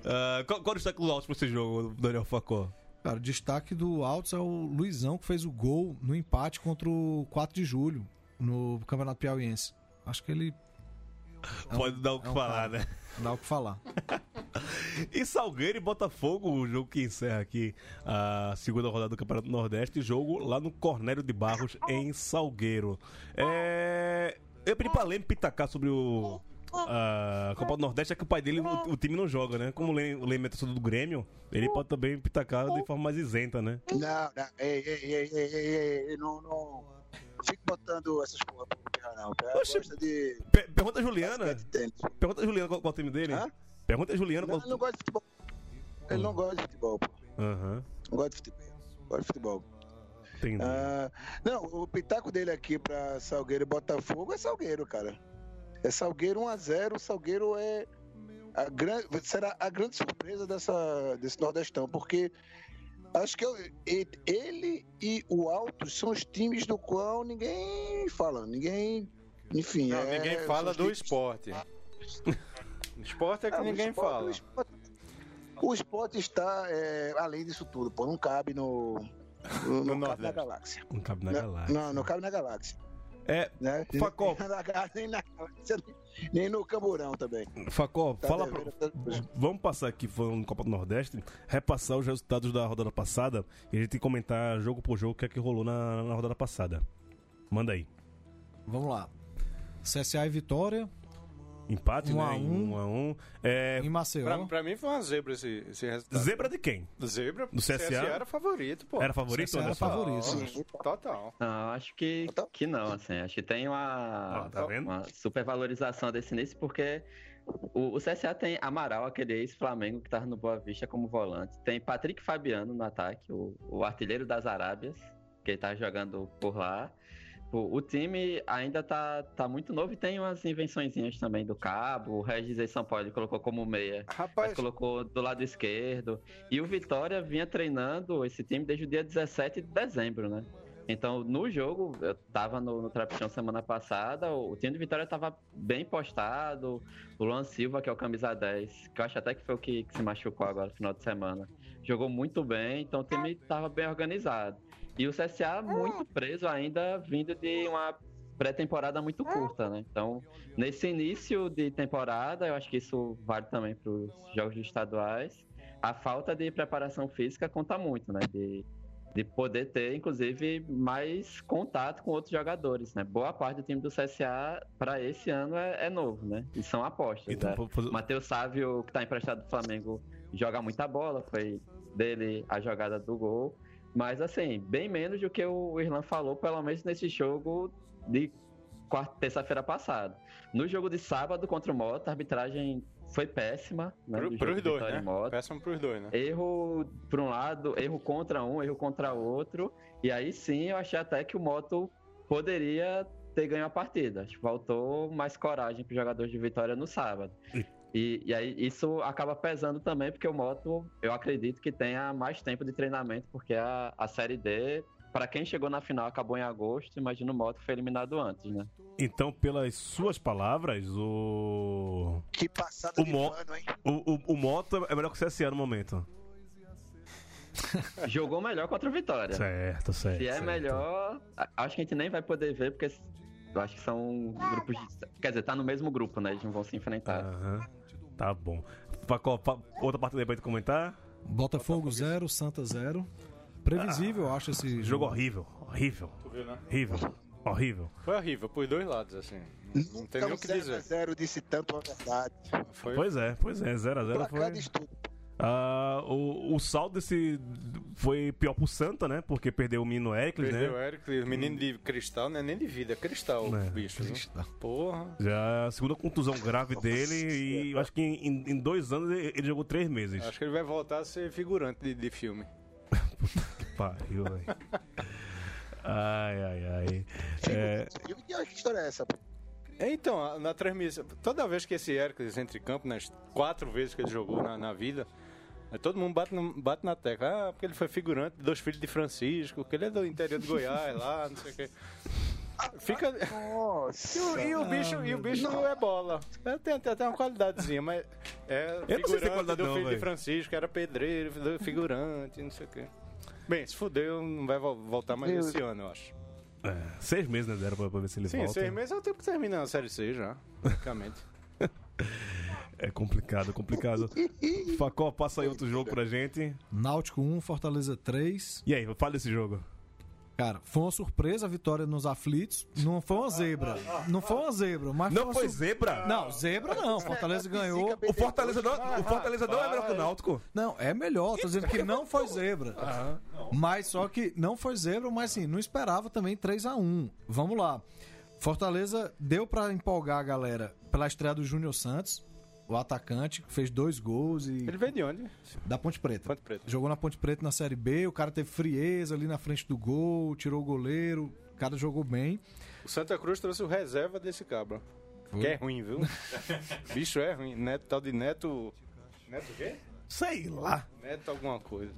Ah, qual, qual o destaque do Altos pra esse jogo, Daniel Facó? Cara, o destaque do Altos é o Luizão que fez o gol no empate contra o 4 de julho no Campeonato Piauiense. Acho que ele É um- Pode dar o que é um falar, cara. né? dá o que falar. E Salgueiro e Botafogo, o jogo que encerra aqui a segunda rodada do Campeonato Nordeste, jogo lá no Cornélio de Barros, em Salgueiro. É... Eu pedi pra Leme pitacar sobre o. A Copa do Nordeste é que o pai dele, o, o time não joga, né? Como o Leme, é torcedor do Grêmio, ele pode também pitacar de forma mais isenta, né? Não, não, ei, ei, ei, ei, ei, ei, não, não, fique botando essas porra pro Pirra, não. Oxe. de Per- pergunta a Juliana. Pergunta a Juliana qual, qual é o time dele. Hã? Pergunta a Juliana Não, qual ele não gosta de futebol. Ele não gosta de futebol, pô. Aham, Não gosta de futebol. Gosta de futebol. entendi. Ah, não, o pitaco dele aqui pra Salgueiro e Botafogo é Salgueiro, cara. É Salgueiro 1x0. Salgueiro é a grande, será a grande surpresa dessa, desse Nordestão, porque acho que eu- ele e o Altos são os times do qual ninguém fala, ninguém. Enfim, Não, é, ninguém fala do times- esporte. Esporte é que Ah, ninguém esporte- fala. O esporte, o esporte está é, além disso tudo, pô, não cabe no. No, No não cabe na Nordeste. galáxia. Não cabe na Não, galáxia. Não, não cabe na galáxia. É, Né? Facol. Nem na galáxia, nem na no Camburão também. Facó, Tá fala pra. Vamos passar aqui, falando no Copa do Nordeste, repassar os resultados da rodada passada e a gente comentar jogo por jogo o que é que rolou na, na rodada passada. Manda aí. Vamos lá. CSA e Vitória, Empate, Um né? a um. um a um. É, em Maceió. Pra, pra mim foi uma zebra esse, esse resultado. zebra de quem? Zebra? Do CSA? era favorito, pô. Era favorito? CSA era Anderson? favorito. Total. Não, acho que, que não, assim. Acho que tem uma, Ó, tá vendo? uma supervalorização desse início, porque o, o CSA tem Amaral, aquele ex-Flamengo que tava no Boa Vista como volante. Tem Patrick Fabiano no ataque, o, o artilheiro das Arábias, que ele tá jogando por lá. O, o time ainda tá, tá muito novo e tem umas invençõezinhas também do Cabo. O Regis em São Paulo ele colocou como meia mas Rapaz, colocou do lado esquerdo. E o Vitória vinha treinando esse time desde o dia 17 de dezembro, né? Então, no jogo, eu tava no, no Trapichão semana passada, o, o time de Vitória tava bem postado. O Luan Silva, que é o camisa 10, que eu acho até que foi o que, que se machucou agora no final de semana, jogou muito bem, então o time tava bem organizado. E o CSA muito preso ainda, vindo de uma pré-temporada muito curta, né? Então, nesse início de temporada, eu acho que isso vale também para os jogos estaduais. A falta de preparação física conta muito, né? De, de poder ter, inclusive, mais contato com outros jogadores, né? Boa parte do time do CSA para esse ano é, é novo, né? E são apostas. Então, né? fazer- Matheus Sávio, que está emprestado do Flamengo, joga muita bola, foi dele a jogada do gol. Mas, assim, bem menos do que o Irlan falou, pelo menos nesse jogo de quarta- terça-feira passada. No jogo de sábado contra o Mota, a arbitragem foi péssima. Né, Pro, pros dois, né? Mota. Péssimo pros dois, né? Erro por um lado, erro contra um, erro contra outro. E aí sim eu achei até que o Moto poderia ter ganho a partida. Acho que Faltou mais coragem para os jogadores de Vitória no sábado. E, e aí isso acaba pesando também, porque o Moto, eu acredito que tenha mais tempo de treinamento, porque a, a Série D, para quem chegou na final, acabou em agosto. Imagina o Moto foi eliminado antes, né? Então, pelas suas palavras, o. Que passada O, de Mo... hein? o, o, o Moto é melhor que o CSA no momento. Jogou melhor contra o Vitória. Certo, certo. Se é certo. melhor, acho que a gente nem vai poder ver, porque eu acho que são grupos de. Quer dizer, tá no mesmo grupo, né? Eles não vão se enfrentar. Aham. Tá bom. Paco, pa- outra partida pra gente comentar? Botafogo 0, Santa 0. Previsível, eu acho, esse Jogo horrível. Horrível. Tu viu, né? Horrível. Horrível. Foi horrível, pros dois lados, assim. Não, tem nem o que Então, dizer. 0 disse tanto a verdade. Foi... Pois é, pois é. 0x0 Placar foi. de estudo. Ah, o, o saldo desse foi pior pro Santa, né? Porque perdeu o menino Ericles, Perdeu o né? Eric, o menino de cristal, não é nem de vida, é cristal É, o bicho. viu? Porra. Já a segunda contusão grave dele e eu acho que em, em dois anos ele, ele jogou três meses. Acho que ele vai voltar a ser figurante de, de filme. Pariu, velho. Ai, ai, ai. É, que história é essa? pô? Então, na transmissão, toda vez que esse Hércules entra em campo, nas quatro vezes que ele jogou na, na vida, aí todo mundo bate, no- bate na tecla. Ah, porque ele foi figurante de dois filhos de Francisco, que ele é do interior de Goiás, lá, não sei o quê. Fica. E Nossa. o, e o bicho, e o bicho não é bola. É, tem, tem até uma qualidadezinha, mas é Eu não sei se tem figurante qualidade do não, filho de velho. Francisco, era pedreiro, figurante, não sei o quê. Bem, se fudeu, não vai vol- voltar mais esse ano, eu acho. é, seis meses, né? Deram pra, pra ver se ele Sim, volta. seis meses é o tempo que termina a Série C já, praticamente. É complicado, complicado. Facó, passa aí outro jogo pra gente. Náutico 1, Fortaleza 3. E aí, fala desse jogo. Cara, foi uma surpresa a vitória nos aflitos. Não foi uma zebra. Não foi uma zebra, mas Não uma foi sur- zebra? Não, zebra não. Fortaleza ganhou. O Fortaleza não, o Fortaleza não é melhor que o Náutico. Não, é melhor. Tô dizendo que não foi zebra. Mas só que não foi zebra, mas assim, não esperava também 3 a 1 Vamos lá. Fortaleza deu pra empolgar a galera pela estreia do Júnior Santos, o atacante, fez dois gols e Ele veio de onde? da Ponte Preta. Ponte Preta. Jogou na Ponte Preta na Série B, o cara teve frieza ali na frente do gol, tirou o goleiro, o cara jogou bem. O Santa Cruz trouxe o reserva desse cabra. Foi? Que é ruim, viu? Bicho é ruim. Neto, tal de Neto. Neto o quê? Sei lá. Neto alguma coisa.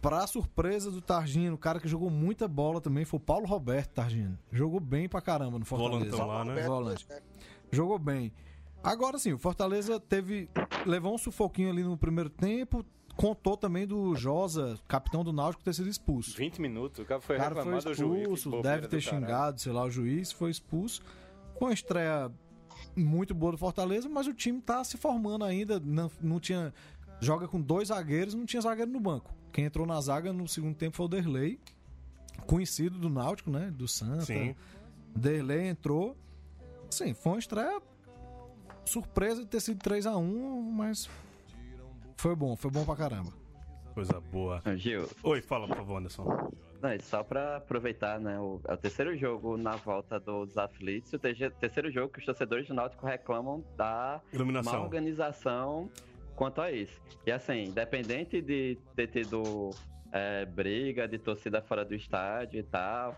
Pra surpresa do Targino, o cara que jogou muita bola também foi o Paulo Roberto Targino. Jogou bem pra caramba no Fortaleza. Volantão lá, né? Volante. Jogou bem. Agora sim, o Fortaleza teve. levou um sufoquinho ali no primeiro tempo. Contou também do Josa, capitão do Náutico, ter sido expulso. 20 minutos, o cara foi O cara foi juiz. expulso, bobeira deve ter caralho. xingado, sei lá, o juiz, foi expulso. Foi uma estreia muito boa do Fortaleza, mas o time tá se formando ainda. Não, não tinha. Joga com dois zagueiros, não tinha zagueiro no banco. Quem entrou na zaga no segundo tempo foi o Derlei, conhecido do Náutico, né? Do Santa. Sim. Derlei entrou. Sim, foi uma estreia surpresa de ter sido 3 a 1 mas foi bom, foi bom pra caramba. Coisa boa. Gil, Oi, fala, por favor, Anderson. Não, só pra aproveitar, né? O, é o terceiro jogo na volta dos aflitos, o terce- terceiro jogo que os torcedores do Náutico reclamam da má Iluminação. organização quanto a isso. E assim, independente de ter tido é, briga de torcida fora do estádio e tal,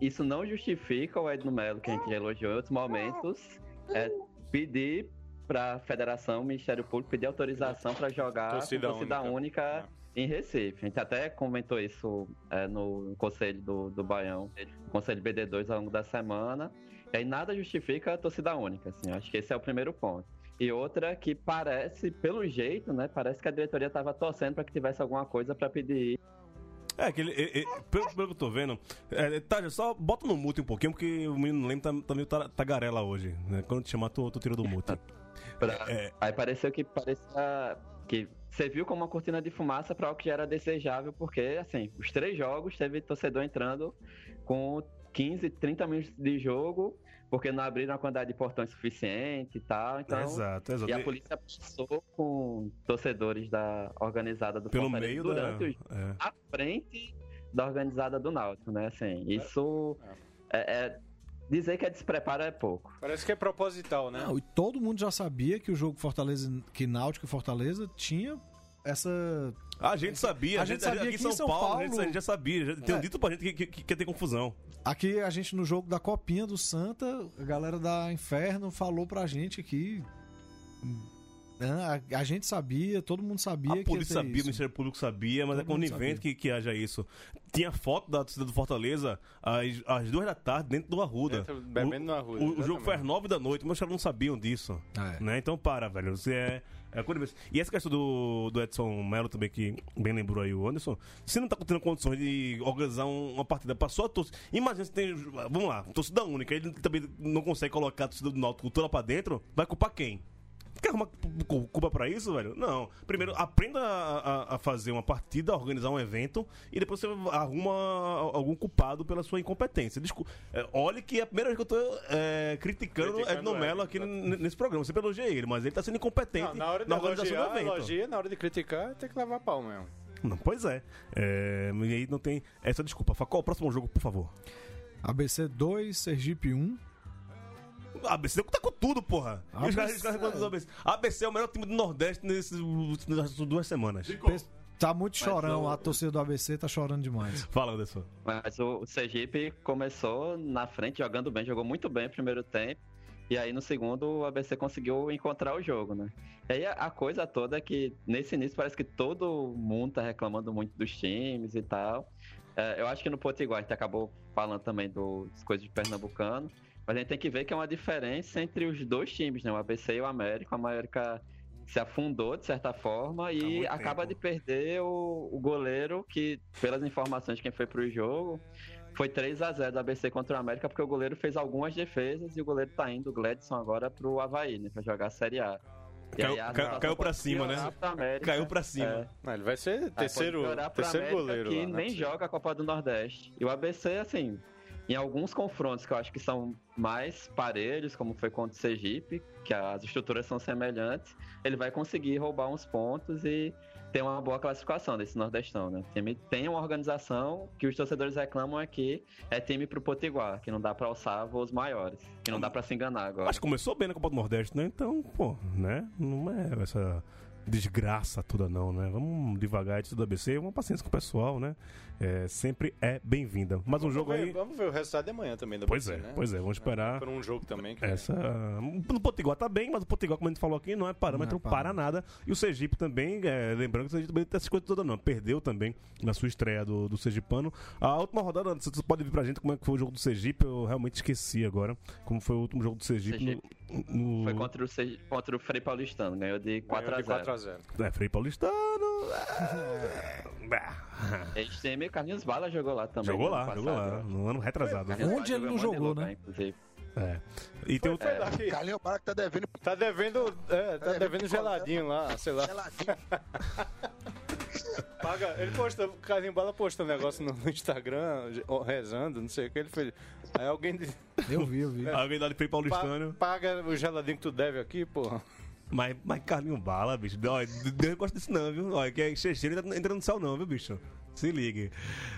isso não justifica o Edno Melo, que a gente elogiou em outros momentos, é, pedir para a federação, Ministério Público pedir autorização para jogar Torcida torcida única. única, em Recife. A gente até comentou isso é, no conselho do, do Baião, no conselho BD2 ao longo da semana. E aí nada justifica a torcida única, assim. Acho que esse é o primeiro ponto. E outra que parece, pelo jeito, né? Parece que a diretoria estava torcendo para que tivesse alguma coisa para pedir É, que ele, é, é, pelo, pelo que eu tô vendo, é, tá, só bota no mute um pouquinho, porque o menino lembra tá, tá meio ta- tagarela hoje. Né? Quando te chamar, tu, tu tira do mute. Pra- É. Aí pareceu que parecia que serviu como uma cortina de fumaça para o que já era desejável, porque assim, os três jogos teve torcedor entrando com 15, 30 minutos de jogo, porque não abriram a quantidade de portões suficiente e tal. Então, exato, exato. e a polícia passou com torcedores da organizada do Pelo meio durante da. é. à frente da organizada do Náutico, né? Assim, isso é, é- dizer que é despreparo é pouco. Parece que é proposital, né? Não, e todo mundo já sabia que o jogo Fortaleza, que Náutico e Fortaleza tinha essa. A gente sabia, A gente sabia aqui em que São, em São Paulo, a gente- Paulo- a gente já sabia. Já, tem É. dito pra gente que, que, que, que ia ter confusão. Aqui a gente no jogo da Copinha do Santa, a galera da Inferno falou pra gente que. Ah, A, a gente sabia, todo mundo sabia A polícia sabia, o isso. Ministério Público sabia, mas Todo é conivente que, que haja isso. Tinha foto da torcida do Fortaleza às, às duas da tarde dentro do Arruda. Dentro- bebendo no Arruda, O, o jogo foi às nove da noite, mas os caras não sabiam disso. É. Né? Então para, velho. Você é. é conivente. e essa questão do, do Edson Melo também, que bem lembrou aí o Anderson, você não tá tendo condições de organizar um- uma partida pra só a torcida. Imagina se tem. Vamos lá, torcida única, ele também não consegue colocar a torcida do Náutico toda pra dentro, vai culpar quem? Quer arrumar cu- culpa pra isso, velho? Não. Primeiro, aprenda a, a- a fazer uma partida, a organizar um evento, e depois você arruma algum culpado pela sua incompetência. Desculpa. É, olhe que é a primeira vez que eu tô é, criticando, o Criticando Edno Mello aqui nesse programa. Você elogia ele, mas ele tá sendo incompetente Não, na hora de na organização elogiar, do evento. elogia, na hora de criticar, tem que levar pau mesmo. Não, pois é. é. E aí não tem essa desculpa. Fala, Qual o próximo jogo, por favor? ABC 2, Sergipe 1. ABC tá com tudo, porra. E os caras ABC. os caras reclamam ABC. ABC é o melhor time do Nordeste nesses, nessas duas semanas. Tá muito chorão, o- a torcida do ABC tá chorando demais. Fala, Anderson. Mas o Sergipe começou na frente jogando bem, jogou muito bem no primeiro tempo. E aí no segundo o ABC conseguiu encontrar o jogo, né? E aí a, a coisa toda é que nesse início parece que todo mundo tá reclamando muito dos times e tal. É, eu acho que no Potiguar a gente acabou falando também do- das coisas de Pernambucano. Mas a gente tem que ver que é uma diferença entre os dois times, né? O ABC e o América. O América se afundou de certa forma e acaba tempo. de perder o, o goleiro que, pelas informações de quem foi pro jogo, foi 3 a 0 do ABC contra o América, porque o goleiro fez algumas defesas e o goleiro tá indo, o Gledson, agora pro Havaí, né? Pra jogar a Série A. E Caiu- aí a caiu- situação caiu pra cima, né? América. Caiu pra cima. É. Ele vai ser terceiro, terceiro América, goleiro que lá, né? nem joga a Copa do Nordeste. E o ABC, assim, em alguns confrontos que eu acho que são mais parelhos, como foi contra o Sergipe, que as estruturas são semelhantes, ele vai conseguir roubar uns pontos e ter uma boa classificação desse Nordestão, né? Time tem uma organização que os torcedores reclamam é que é time pro Potiguar, que não dá pra alçar voos maiores, que não dá pra se enganar agora. Que começou bem na Copa do Nordeste, né? Então, pô, né? Não é essa desgraça toda não, né? Vamos devagar de tudo ABC, uma paciência com o pessoal, né? É, sempre é bem-vinda. Mas um jogo Vamos ver- aí... Vamos ver o resultado de amanhã também. do Pois ABC, é, né? pois é, vamos esperar Por um jogo também. Que essa... No Potiguar tá bem, mas o Potiguar, como a gente falou aqui, não é parâmetro Não é para nada. E o Sergipe também, é, lembrando que o Sergipe também não tem essas coisas todas não. Perdeu também na sua estreia do, do Sergipano. A última rodada, você pode vir pra gente como é que foi o jogo do Sergipe, eu realmente esqueci agora como foi o último jogo do Sergipe. Sergipe. no- no- Foi contra o, Sergi- contra o Frei Paulistano, ganhou de 4 ganhou a de 0 4 a 0 É, Frei Paulistano. é. Esse time, Carlinhos Bala jogou lá também. Jogou no lá, ano jogou passado, lá, no ano retrasado. Onde ele não jogou né? inclusive. É. E tem o- lá que- Carlinhos Bala que tá devendo Tá devendo, é, tá devendo devendo picolé. geladinho lá, sei lá. geladinho. Paga, ele postou, o Carlinhos Bala postou um negócio no, no Instagram, ó, rezando, não sei o que, ele fez. Aí alguém Eu vi, eu vi. alguém dá de "Pa- Paulistano. paga o geladinho que tu deve aqui, porra. Mas, mas Carlinho Bala, bicho. Olha, Deus não gosta disso não, viu? Olha, que é checheiro tá entrando no céu não, viu, bicho? Se ligue.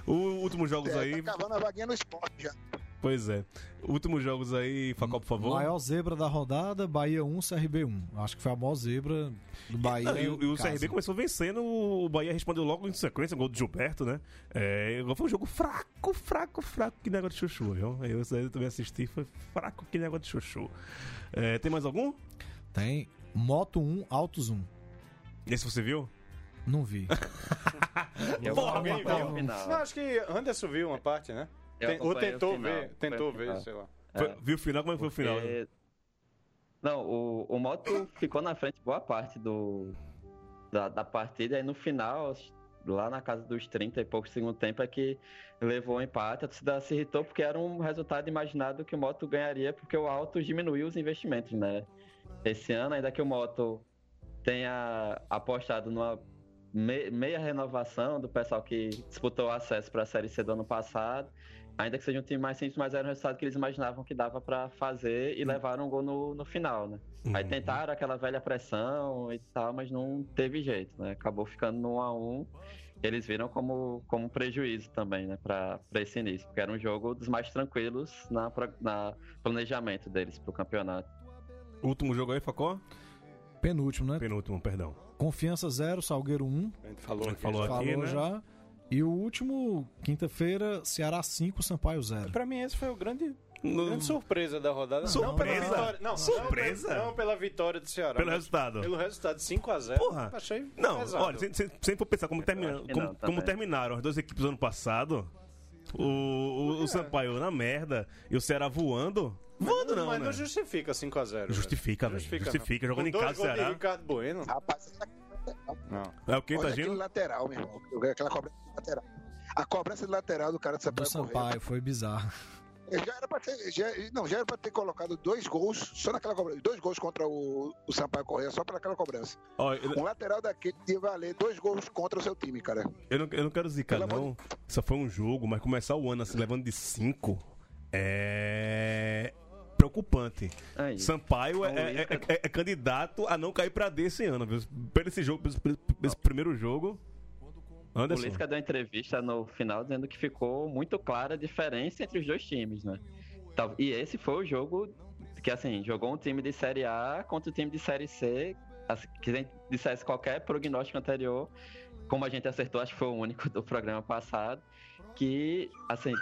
Os últimos jogos É, aí... tá cavando a vaguinha no esporte já. Pois é. Últimos jogos aí, Facol, por favor. Maior zebra da rodada, Bahia 1, CRB 1. Acho que foi a maior zebra do Bahia. E, o- e o casa. CRB começou vencendo, o Bahia respondeu logo em sequência, gol do Gilberto, né? É, foi um jogo fraco, fraco, fraco, que negócio de chuchu, viu? Eu, eu também assisti, foi fraco que negócio de chuchu. É, tem mais algum? Tem Moto 1, Autos 1. Esse você viu? Não vi. Eu Porra, Alguém viu? o final. Não, acho que Anderson viu uma parte, né? Tem- ou tentou final. ver, tentou ver, final. sei lá. É. Foi- viu o final? Como é que foi o final? Porque- Não, o, o Moto ficou na frente boa parte do, da, da partida, e no final, lá na casa dos 30 e poucos segundo tempo, é que levou o empate. A torcida se irritou porque era um resultado imaginado que o Moto ganharia, porque o Alto diminuiu os investimentos, né? Esse ano, ainda que o Moto tenha apostado numa me- meia renovação do pessoal que disputou o acesso para a Série C do ano passado, ainda que seja um time mais simples, mas era um resultado que eles imaginavam que dava para fazer e levaram um gol no, no final, né? Aí Uhum. tentaram aquela velha pressão e tal, mas não teve jeito, né? Acabou ficando no 1 a 1 Eles viram como, como prejuízo também, né, para esse início, porque era um jogo dos mais tranquilos na, na planejamento deles pro campeonato. Último jogo aí, Facó? Penúltimo, né? Penúltimo, perdão. Confiança 0, Salgueiro 1. A gente falou A gente aqui. falou Falou aqui, né? já. E o último, quinta-feira, Ceará 5, Sampaio 0. Pra mim, esse foi o grande, No- grande surpresa da rodada. Não Surpresa? pela vitória, não, Surpresa? Não, pela- não pela vitória do Ceará. Pelo resultado. Pelo resultado, 5x0. Porra. Achei Não, pesado. olha, se, se, se for pensar como, termina, como, não, como terminaram as duas equipes ano passado, o, o, o Sampaio na merda e o Ceará voando. Voando não, Mas né? não justifica 5x0. Justifica, velho. Justifica, jogando em casa do Ceará. Ricardo Bueno. Rapaz, Não. É o que, tá olha aquele agindo? lateral, meu irmão. Aquela cobrança de lateral. A cobrança de lateral do cara do Do Sampaio. Sampaio, foi bizarro. Correia, Já era pra ter, já, não, já era pra ter colocado dois gols só naquela cobrança. Dois gols contra o, o Sampaio Correia, só pelaquela cobrança. Ó, eu, Um lateral daquele ia valer dois gols contra o seu time, cara. eu não, eu não quero zicar, Pelo não. Só foi um jogo, mas começar o ano assim, levando de 5 é preocupante. Aí. Sampaio é, é- é- é candidato a não cair pra D esse ano, viu? Pelo esse jogo, pelo esse, esse primeiro jogo. O Anderson. Lisca deu entrevista no final dizendo que ficou muito clara a diferença entre os dois times, né? E esse foi o jogo que, assim, jogou um time de Série A contra o time de Série C. Assim, que dissesse qualquer prognóstico anterior, como a gente acertou, acho que foi o único do programa passado, que, assim,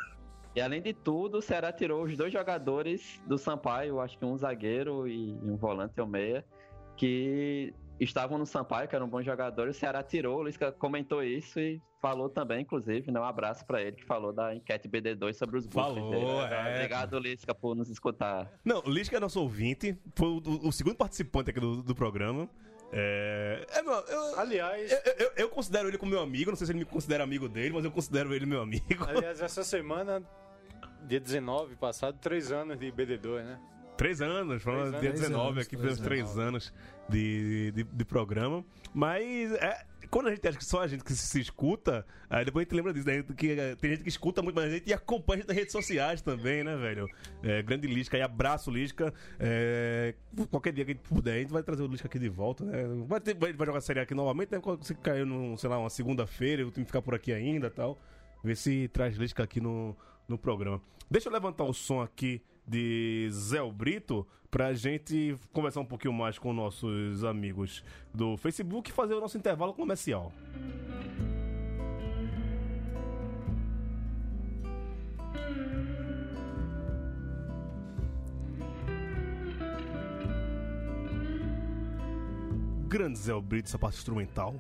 e além de tudo, o Ceará tirou os dois jogadores do Sampaio, acho que um zagueiro e um volante ou meia, que estavam no Sampaio, que eram bons jogadores, o Ceará tirou, o Lisca comentou isso e falou também, inclusive, né, um abraço pra ele, que falou da enquete BD2 sobre os Falou, dele. é. Obrigado, Lisca, por nos escutar. Não, o Lisca é nosso ouvinte, foi o, o segundo participante aqui do, do programa. É, é, meu, eu, Aliás, eu, eu- eu considero ele como meu amigo, não sei se ele me considera amigo dele, mas eu considero ele meu amigo. aliás, essa semana, dia 19 passado, três anos de BD2, né? Três anos, Três dia anos. 19 Três aqui, fizemos três anos de, de, de programa. Mas é, quando a gente acha que só a gente que se, se escuta, aí depois a gente lembra disso, né? Que é, tem gente que escuta muito mais a gente e acompanha a gente nas redes sociais também, né, velho? É, grande Lisca aí, abraço, Lisca. É, qualquer dia que a gente puder, a gente vai trazer o Lisca aqui de volta, né? Vai, ter, vai, jogar a série aqui novamente, né? Quando você caiu, num, sei lá, uma segunda-feira o time ficar por aqui ainda e tal. Ver se traz Lisca aqui no, no programa. Deixa eu levantar o som aqui de Zé Brito pra gente conversar um pouquinho mais com nossos amigos do Facebook e fazer o nosso intervalo comercial. Grande Zé Brito, essa parte instrumental.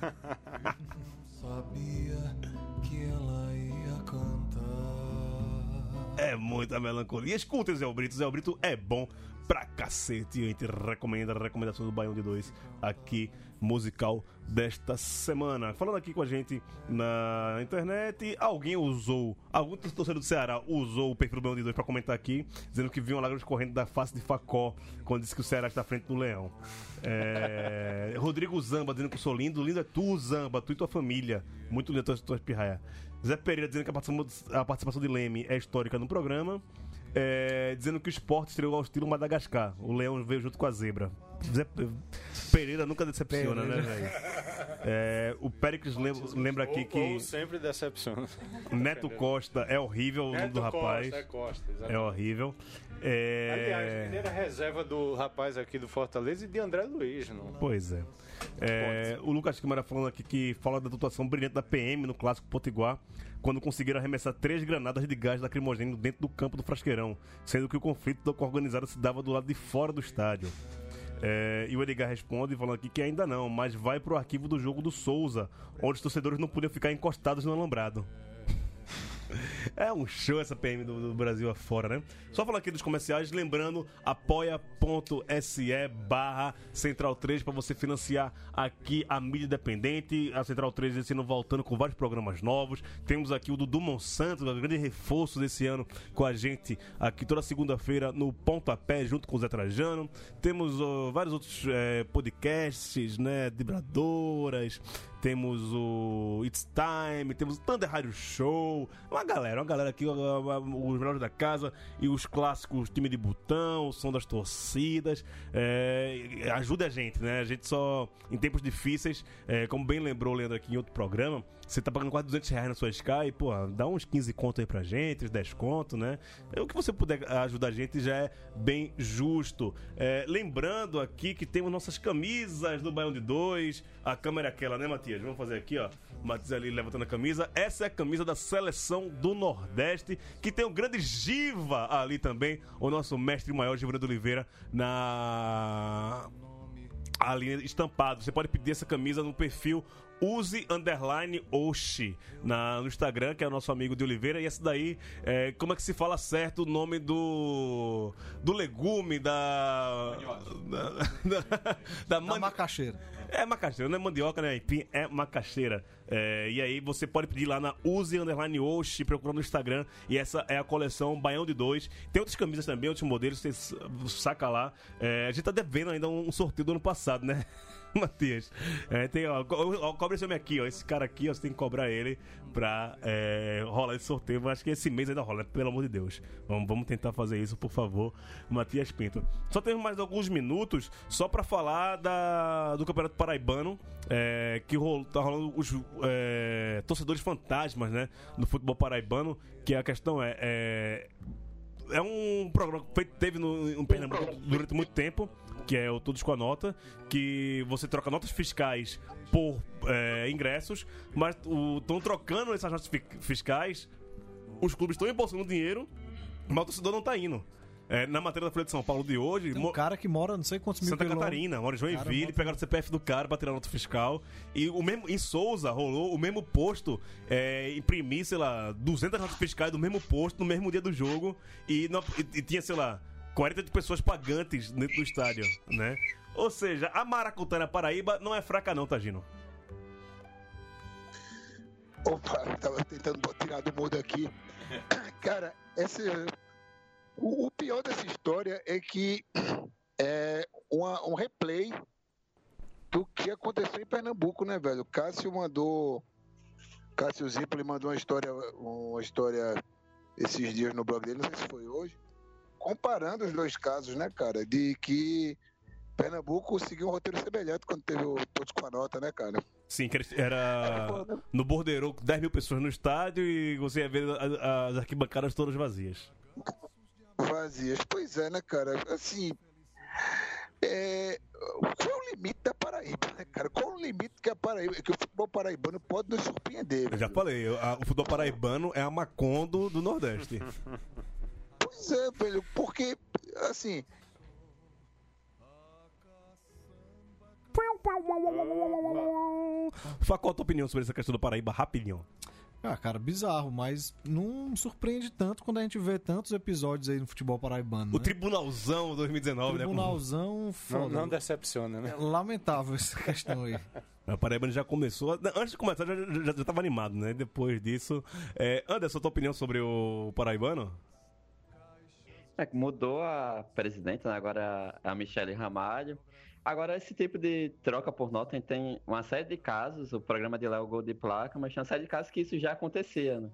Sabia que ela. É muita melancolia. Escutem Zé Brito. Zé Brito é bom pra cacete. A gente recomenda a recomendação do Baião de 2 aqui, musical desta semana. Falando aqui com a gente na internet, alguém usou, algum torcedor do Ceará usou o perfil do Baião de 2 pra comentar aqui, dizendo que viu uma lágrima correndo da face de Facó quando disse que o Ceará está à frente do Leão. É, Rodrigo Zamba dizendo que eu sou lindo. Lindo é tu, Zamba, tu e tua família. Muito lindo tua, tua espirraia. Zé Pereira dizendo que a participação, a participação de Leme é histórica no programa. É, dizendo que o esporte estreou ao estilo Madagascar. O leão veio junto com a zebra. Zé Pereira nunca decepciona, né, velho? É, o Péricles lembra, lembra aqui que ou sempre decepciona. Neto Costa é horrível o nome do rapaz. Costa, é Costa, É horrível. É... Aliás, ele era reserva do rapaz aqui do Fortaleza e de André Luiz. Não? Pois é. É, o Lucas Câmara falando aqui que fala da atuação brilhante da PM no clássico Potiguar, quando conseguiram arremessar três granadas de gás lacrimogêneo dentro do campo do Frasqueirão, sendo que o conflito da organizada se dava do lado de fora do estádio. É, e o Edgar responde falando aqui que ainda não, mas vai pro arquivo do jogo do Souza, onde os torcedores não podiam ficar encostados no alambrado. É um show essa PM do, do Brasil afora, né? Só falar aqui dos comerciais, lembrando, apoia.se barra Central 3 para você financiar aqui a mídia independente. A Central 3 esse ano voltando com vários programas novos. Temos aqui o Dudu Monsanto, um grande reforço desse ano com a gente aqui toda segunda-feira no Pontapé, junto com o Zé Trajano. Temos vários outros eh, podcasts, né? Vibradoras. Temos o It's Time, temos o Thunder Rádio Show, uma galera, uma galera aqui, os melhores da casa e os clássicos time de botão, o som das torcidas. É, ajuda a gente, né? A gente só, em tempos difíceis, é, como bem lembrou o Leandro aqui em outro programa, você tá pagando quase 200 reais na sua Sky, pô, dá uns 15 conto aí pra gente, uns 10 conto, né? É, O que você puder ajudar a gente já é bem justo. É, lembrando aqui que temos nossas camisas do Baião de 2. A câmera é aquela, né, Matias? Vamos fazer aqui, ó. O Matias ali levantando a camisa. Essa é a camisa da seleção do Nordeste, que tem o grande Giva ali também, o nosso mestre maior, Givanildo Oliveira, na ali estampado. Você pode pedir essa camisa no perfil Use Underline Oshi na, no Instagram, que é o nosso amigo de Oliveira. E essa daí, é, como é que se fala certo o nome do do legume da da, da, da, Da mani- macaxeira. É macaxeira, não é mandioca, né? Enfim, é macaxeira. É, e aí você pode pedir lá na Use Underline Oshi, procurando no Instagram. E essa é a coleção Baião de 2. Tem outras camisas também, outros modelos, você saca lá. É, a gente tá devendo ainda um sorteio do ano passado, né? Matias. É, tem, ó, ó, cobra esse homem aqui, ó. Esse cara aqui, ó, você tem que cobrar ele pra é, rolar esse sorteio. Mas acho que esse mês ainda rola, né? pelo amor de Deus. Vamos, vamos tentar fazer isso, por favor, Matias Pinto. Só temos mais alguns minutos só pra falar da, do Campeonato Paraibano. é, que tá rolando os é, torcedores fantasmas, né? Do futebol paraibano. Que a questão é- é é um programa que teve no, em Pernambuco durante muito tempo, que é o Todos com a Nota, que você troca notas fiscais por é, ingressos, mas estão trocando essas notas fi- fiscais, os clubes estão embolsando dinheiro, mas o torcedor não está indo. É, na matéria da Folha de São Paulo de hoje, Tem um cara que mora não sei quantos mil Santa. Catarina, mora em Cara, Joinville, mora- pegaram o CPF do cara pra tirar nota fiscal. E o mesmo, em Souza rolou o mesmo posto, é, imprimir, sei lá, 200 notas fiscais do mesmo posto no mesmo dia do jogo. E, não- e- e tinha, sei lá, 40 de pessoas pagantes dentro do estádio, né? Ou seja, a Maracutana Paraíba não é fraca não, Tagino. Opa, tava tentando tirar do mudo aqui. Cara, esse, o, o pior dessa história é que é uma- um replay do que aconteceu em Pernambuco, né, velho? O Cássio mandou. Cássio Zipoli mandou uma história, uma história esses dias no blog dele, não sei se foi hoje, comparando os dois casos, né, cara? De que Pernambuco seguiu um roteiro semelhante quando teve o Todos com a Nota, né, cara? Sim, que era no Bordeiro, 10 mil pessoas no estádio e você ia ver as arquibancadas todas vazias. vazias. Pois é, né, cara? Assim, é, qual é o limite da Paraíba, né, cara? Qual é o limite que a Paraíba, que o futebol paraibano pode nos surpreender? Eu já falei, a- o futebol paraibano é a Macondo do Nordeste. Pois é, velho, porque, assim, a tua opinião sobre essa questão do Paraíba, rapidinho. Ah, cara, bizarro, mas não surpreende tanto quando a gente vê tantos episódios aí no futebol paraibano. O né? Tribunalzão 2019, Tribunalzão Não, foda. não decepciona, né? É lamentável essa questão aí. né? A Paraíba já começou. não, Antes de começar, já, já, já tava animado, né? Depois disso. É, Anderson, tua opinião sobre o Paraibano? É, mudou a presidente, né? agora é a Michelle Ramalho. Agora, esse tipo de troca por nota, tem uma série de casos, o programa de Léo Gol de Placa, mas tem uma série de casos que isso já acontecia, né?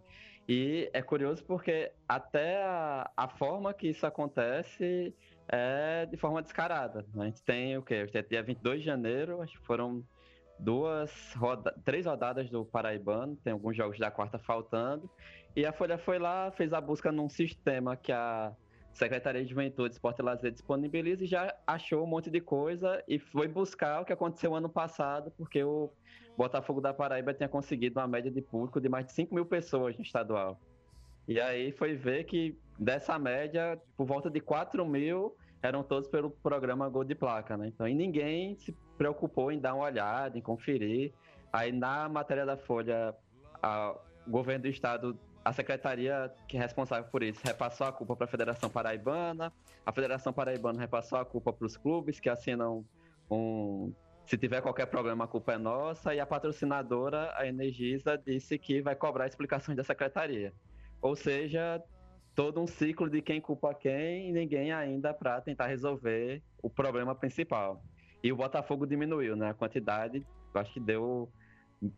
E é curioso porque até a, a forma que isso acontece é de forma descarada. né? A gente tem o quê? Tem dia 22 de janeiro, acho que foram duas roda três rodadas do Paraibano, tem alguns jogos da quarta faltando, e a Folha foi lá, fez a busca num sistema que a Secretaria de Juventude, Esporte e Lazer disponibiliza e já achou um monte de coisa e foi buscar o que aconteceu ano passado, porque o Botafogo da Paraíba tinha conseguido uma média de público de mais de 5 mil pessoas no estadual. E aí foi ver que dessa média, por volta de 4 mil, eram todos pelo programa Gol de Placa, né? Então, e ninguém se preocupou em dar uma olhada, em conferir. Aí na matéria da Folha, a- o governo do estado, a secretaria que é responsável por isso, repassou a culpa para a Federação Paraibana. A Federação Paraibana repassou a culpa para os clubes que assinam um. Se tiver qualquer problema, a culpa é nossa. E a patrocinadora, a Energisa, disse que vai cobrar explicações da secretaria. Ou seja, todo um ciclo de quem culpa quem e ninguém ainda para tentar resolver o problema principal. E o Botafogo diminuiu, né? A quantidade, eu acho que deu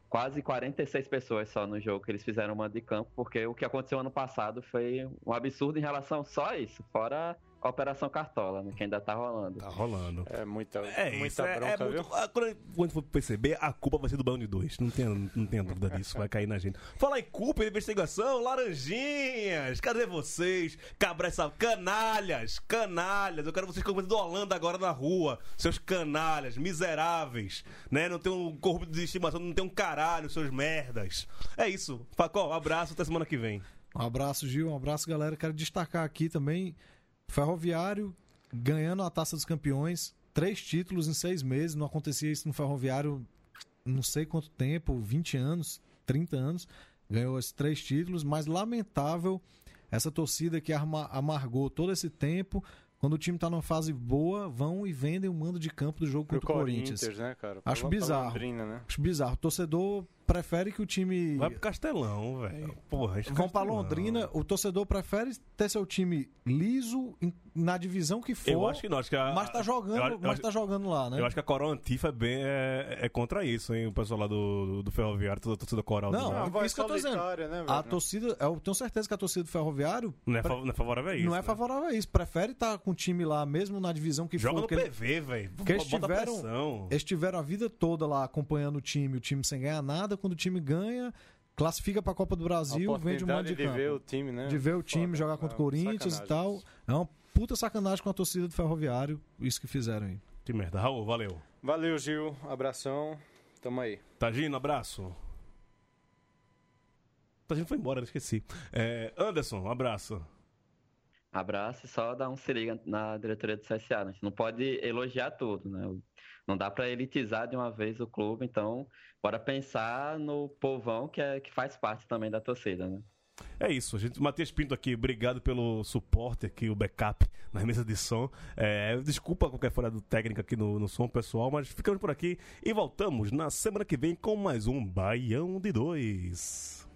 quase 46 pessoas só no jogo que eles fizeram mando de campo, porque o que aconteceu ano passado foi um absurdo em relação só a isso, fora Operação Cartola, né? Que ainda tá rolando. Tá rolando. É muita, É muita isso, é, bronca, é viu? muito. ah, Quando, quando for perceber, a culpa vai ser do Baião de dois. Não tenha, não tenha dúvida disso, vai cair na gente. Fala em culpa e investigação, laranjinhas, cadê vocês? Cabra essa. Canalhas, canalhas. Eu quero vocês como do Holanda agora na rua. Seus canalhas, miseráveis, né? Não tem um corpo de estimação, não tem um caralho, seus merdas. É isso. Facó, um abraço, até semana que vem. Um abraço, Gil. Um abraço, galera. Quero destacar aqui também Ferroviário ganhando a Taça dos Campeões. Três títulos em seis meses. Não acontecia isso no Ferroviário não sei quanto tempo 20 anos, 30 anos. Ganhou esses três títulos, mas lamentável essa torcida que amargou todo esse tempo. Quando o time tá numa fase boa, vão e vendem o mando de campo do jogo Pro contra o Corinthians. Corinthians, né? Acho bizarro. Londrina, né? Acho bizarro. O torcedor prefere que o time Vai pro Castelão, velho. Porra, isso é vão pra. Londrina, o torcedor prefere ter seu time liso em- na divisão que for, Eu acho que não, acho que a, mas tá jogando, eu eu mas acho- tá jogando lá, né? Eu acho que a Coral Antifa é, bem, é, é contra isso, hein? O pessoal lá do, do Ferroviário, toda a torcida coral. Não, do- uma é voz isso que eu tô dizendo. né, a velho? torcida, eu tenho certeza que a torcida do Ferroviário não, é, pre- não é favorável a isso. não é né? favorável a isso, prefere estar com o time lá mesmo na divisão que Joga for, no que ele- PV, velho. que eles Bota tiveram- pressão. Eles tiveram a vida toda lá acompanhando o time, o time sem ganhar nada, quando o time ganha, classifica pra Copa do A Brasil, vende um monte de, de campo. ver o time, né? de ver o time Foda. jogar contra o É, Corinthians e tal. isso. É uma puta sacanagem com a torcida do Ferroviário, isso que fizeram aí. Que merda. Raul, valeu. Valeu, Gil. Abração. Tamo aí. Tagino, abraço. Tagino foi embora, esqueci. É, Anderson, um abraço. Abraço e só dar um se liga na diretoria do CSA. né? A gente não pode elogiar tudo, né? Não dá pra elitizar de uma vez o clube, então bora pensar no povão que, é, que faz parte também da torcida, né? É isso, gente. Matias Pinto aqui, obrigado pelo suporte aqui, o backup nas mesas de som. É, desculpa qualquer fora do técnico aqui no, no som, pessoal, mas ficamos por aqui e voltamos na semana que vem com mais um Baião de Dois.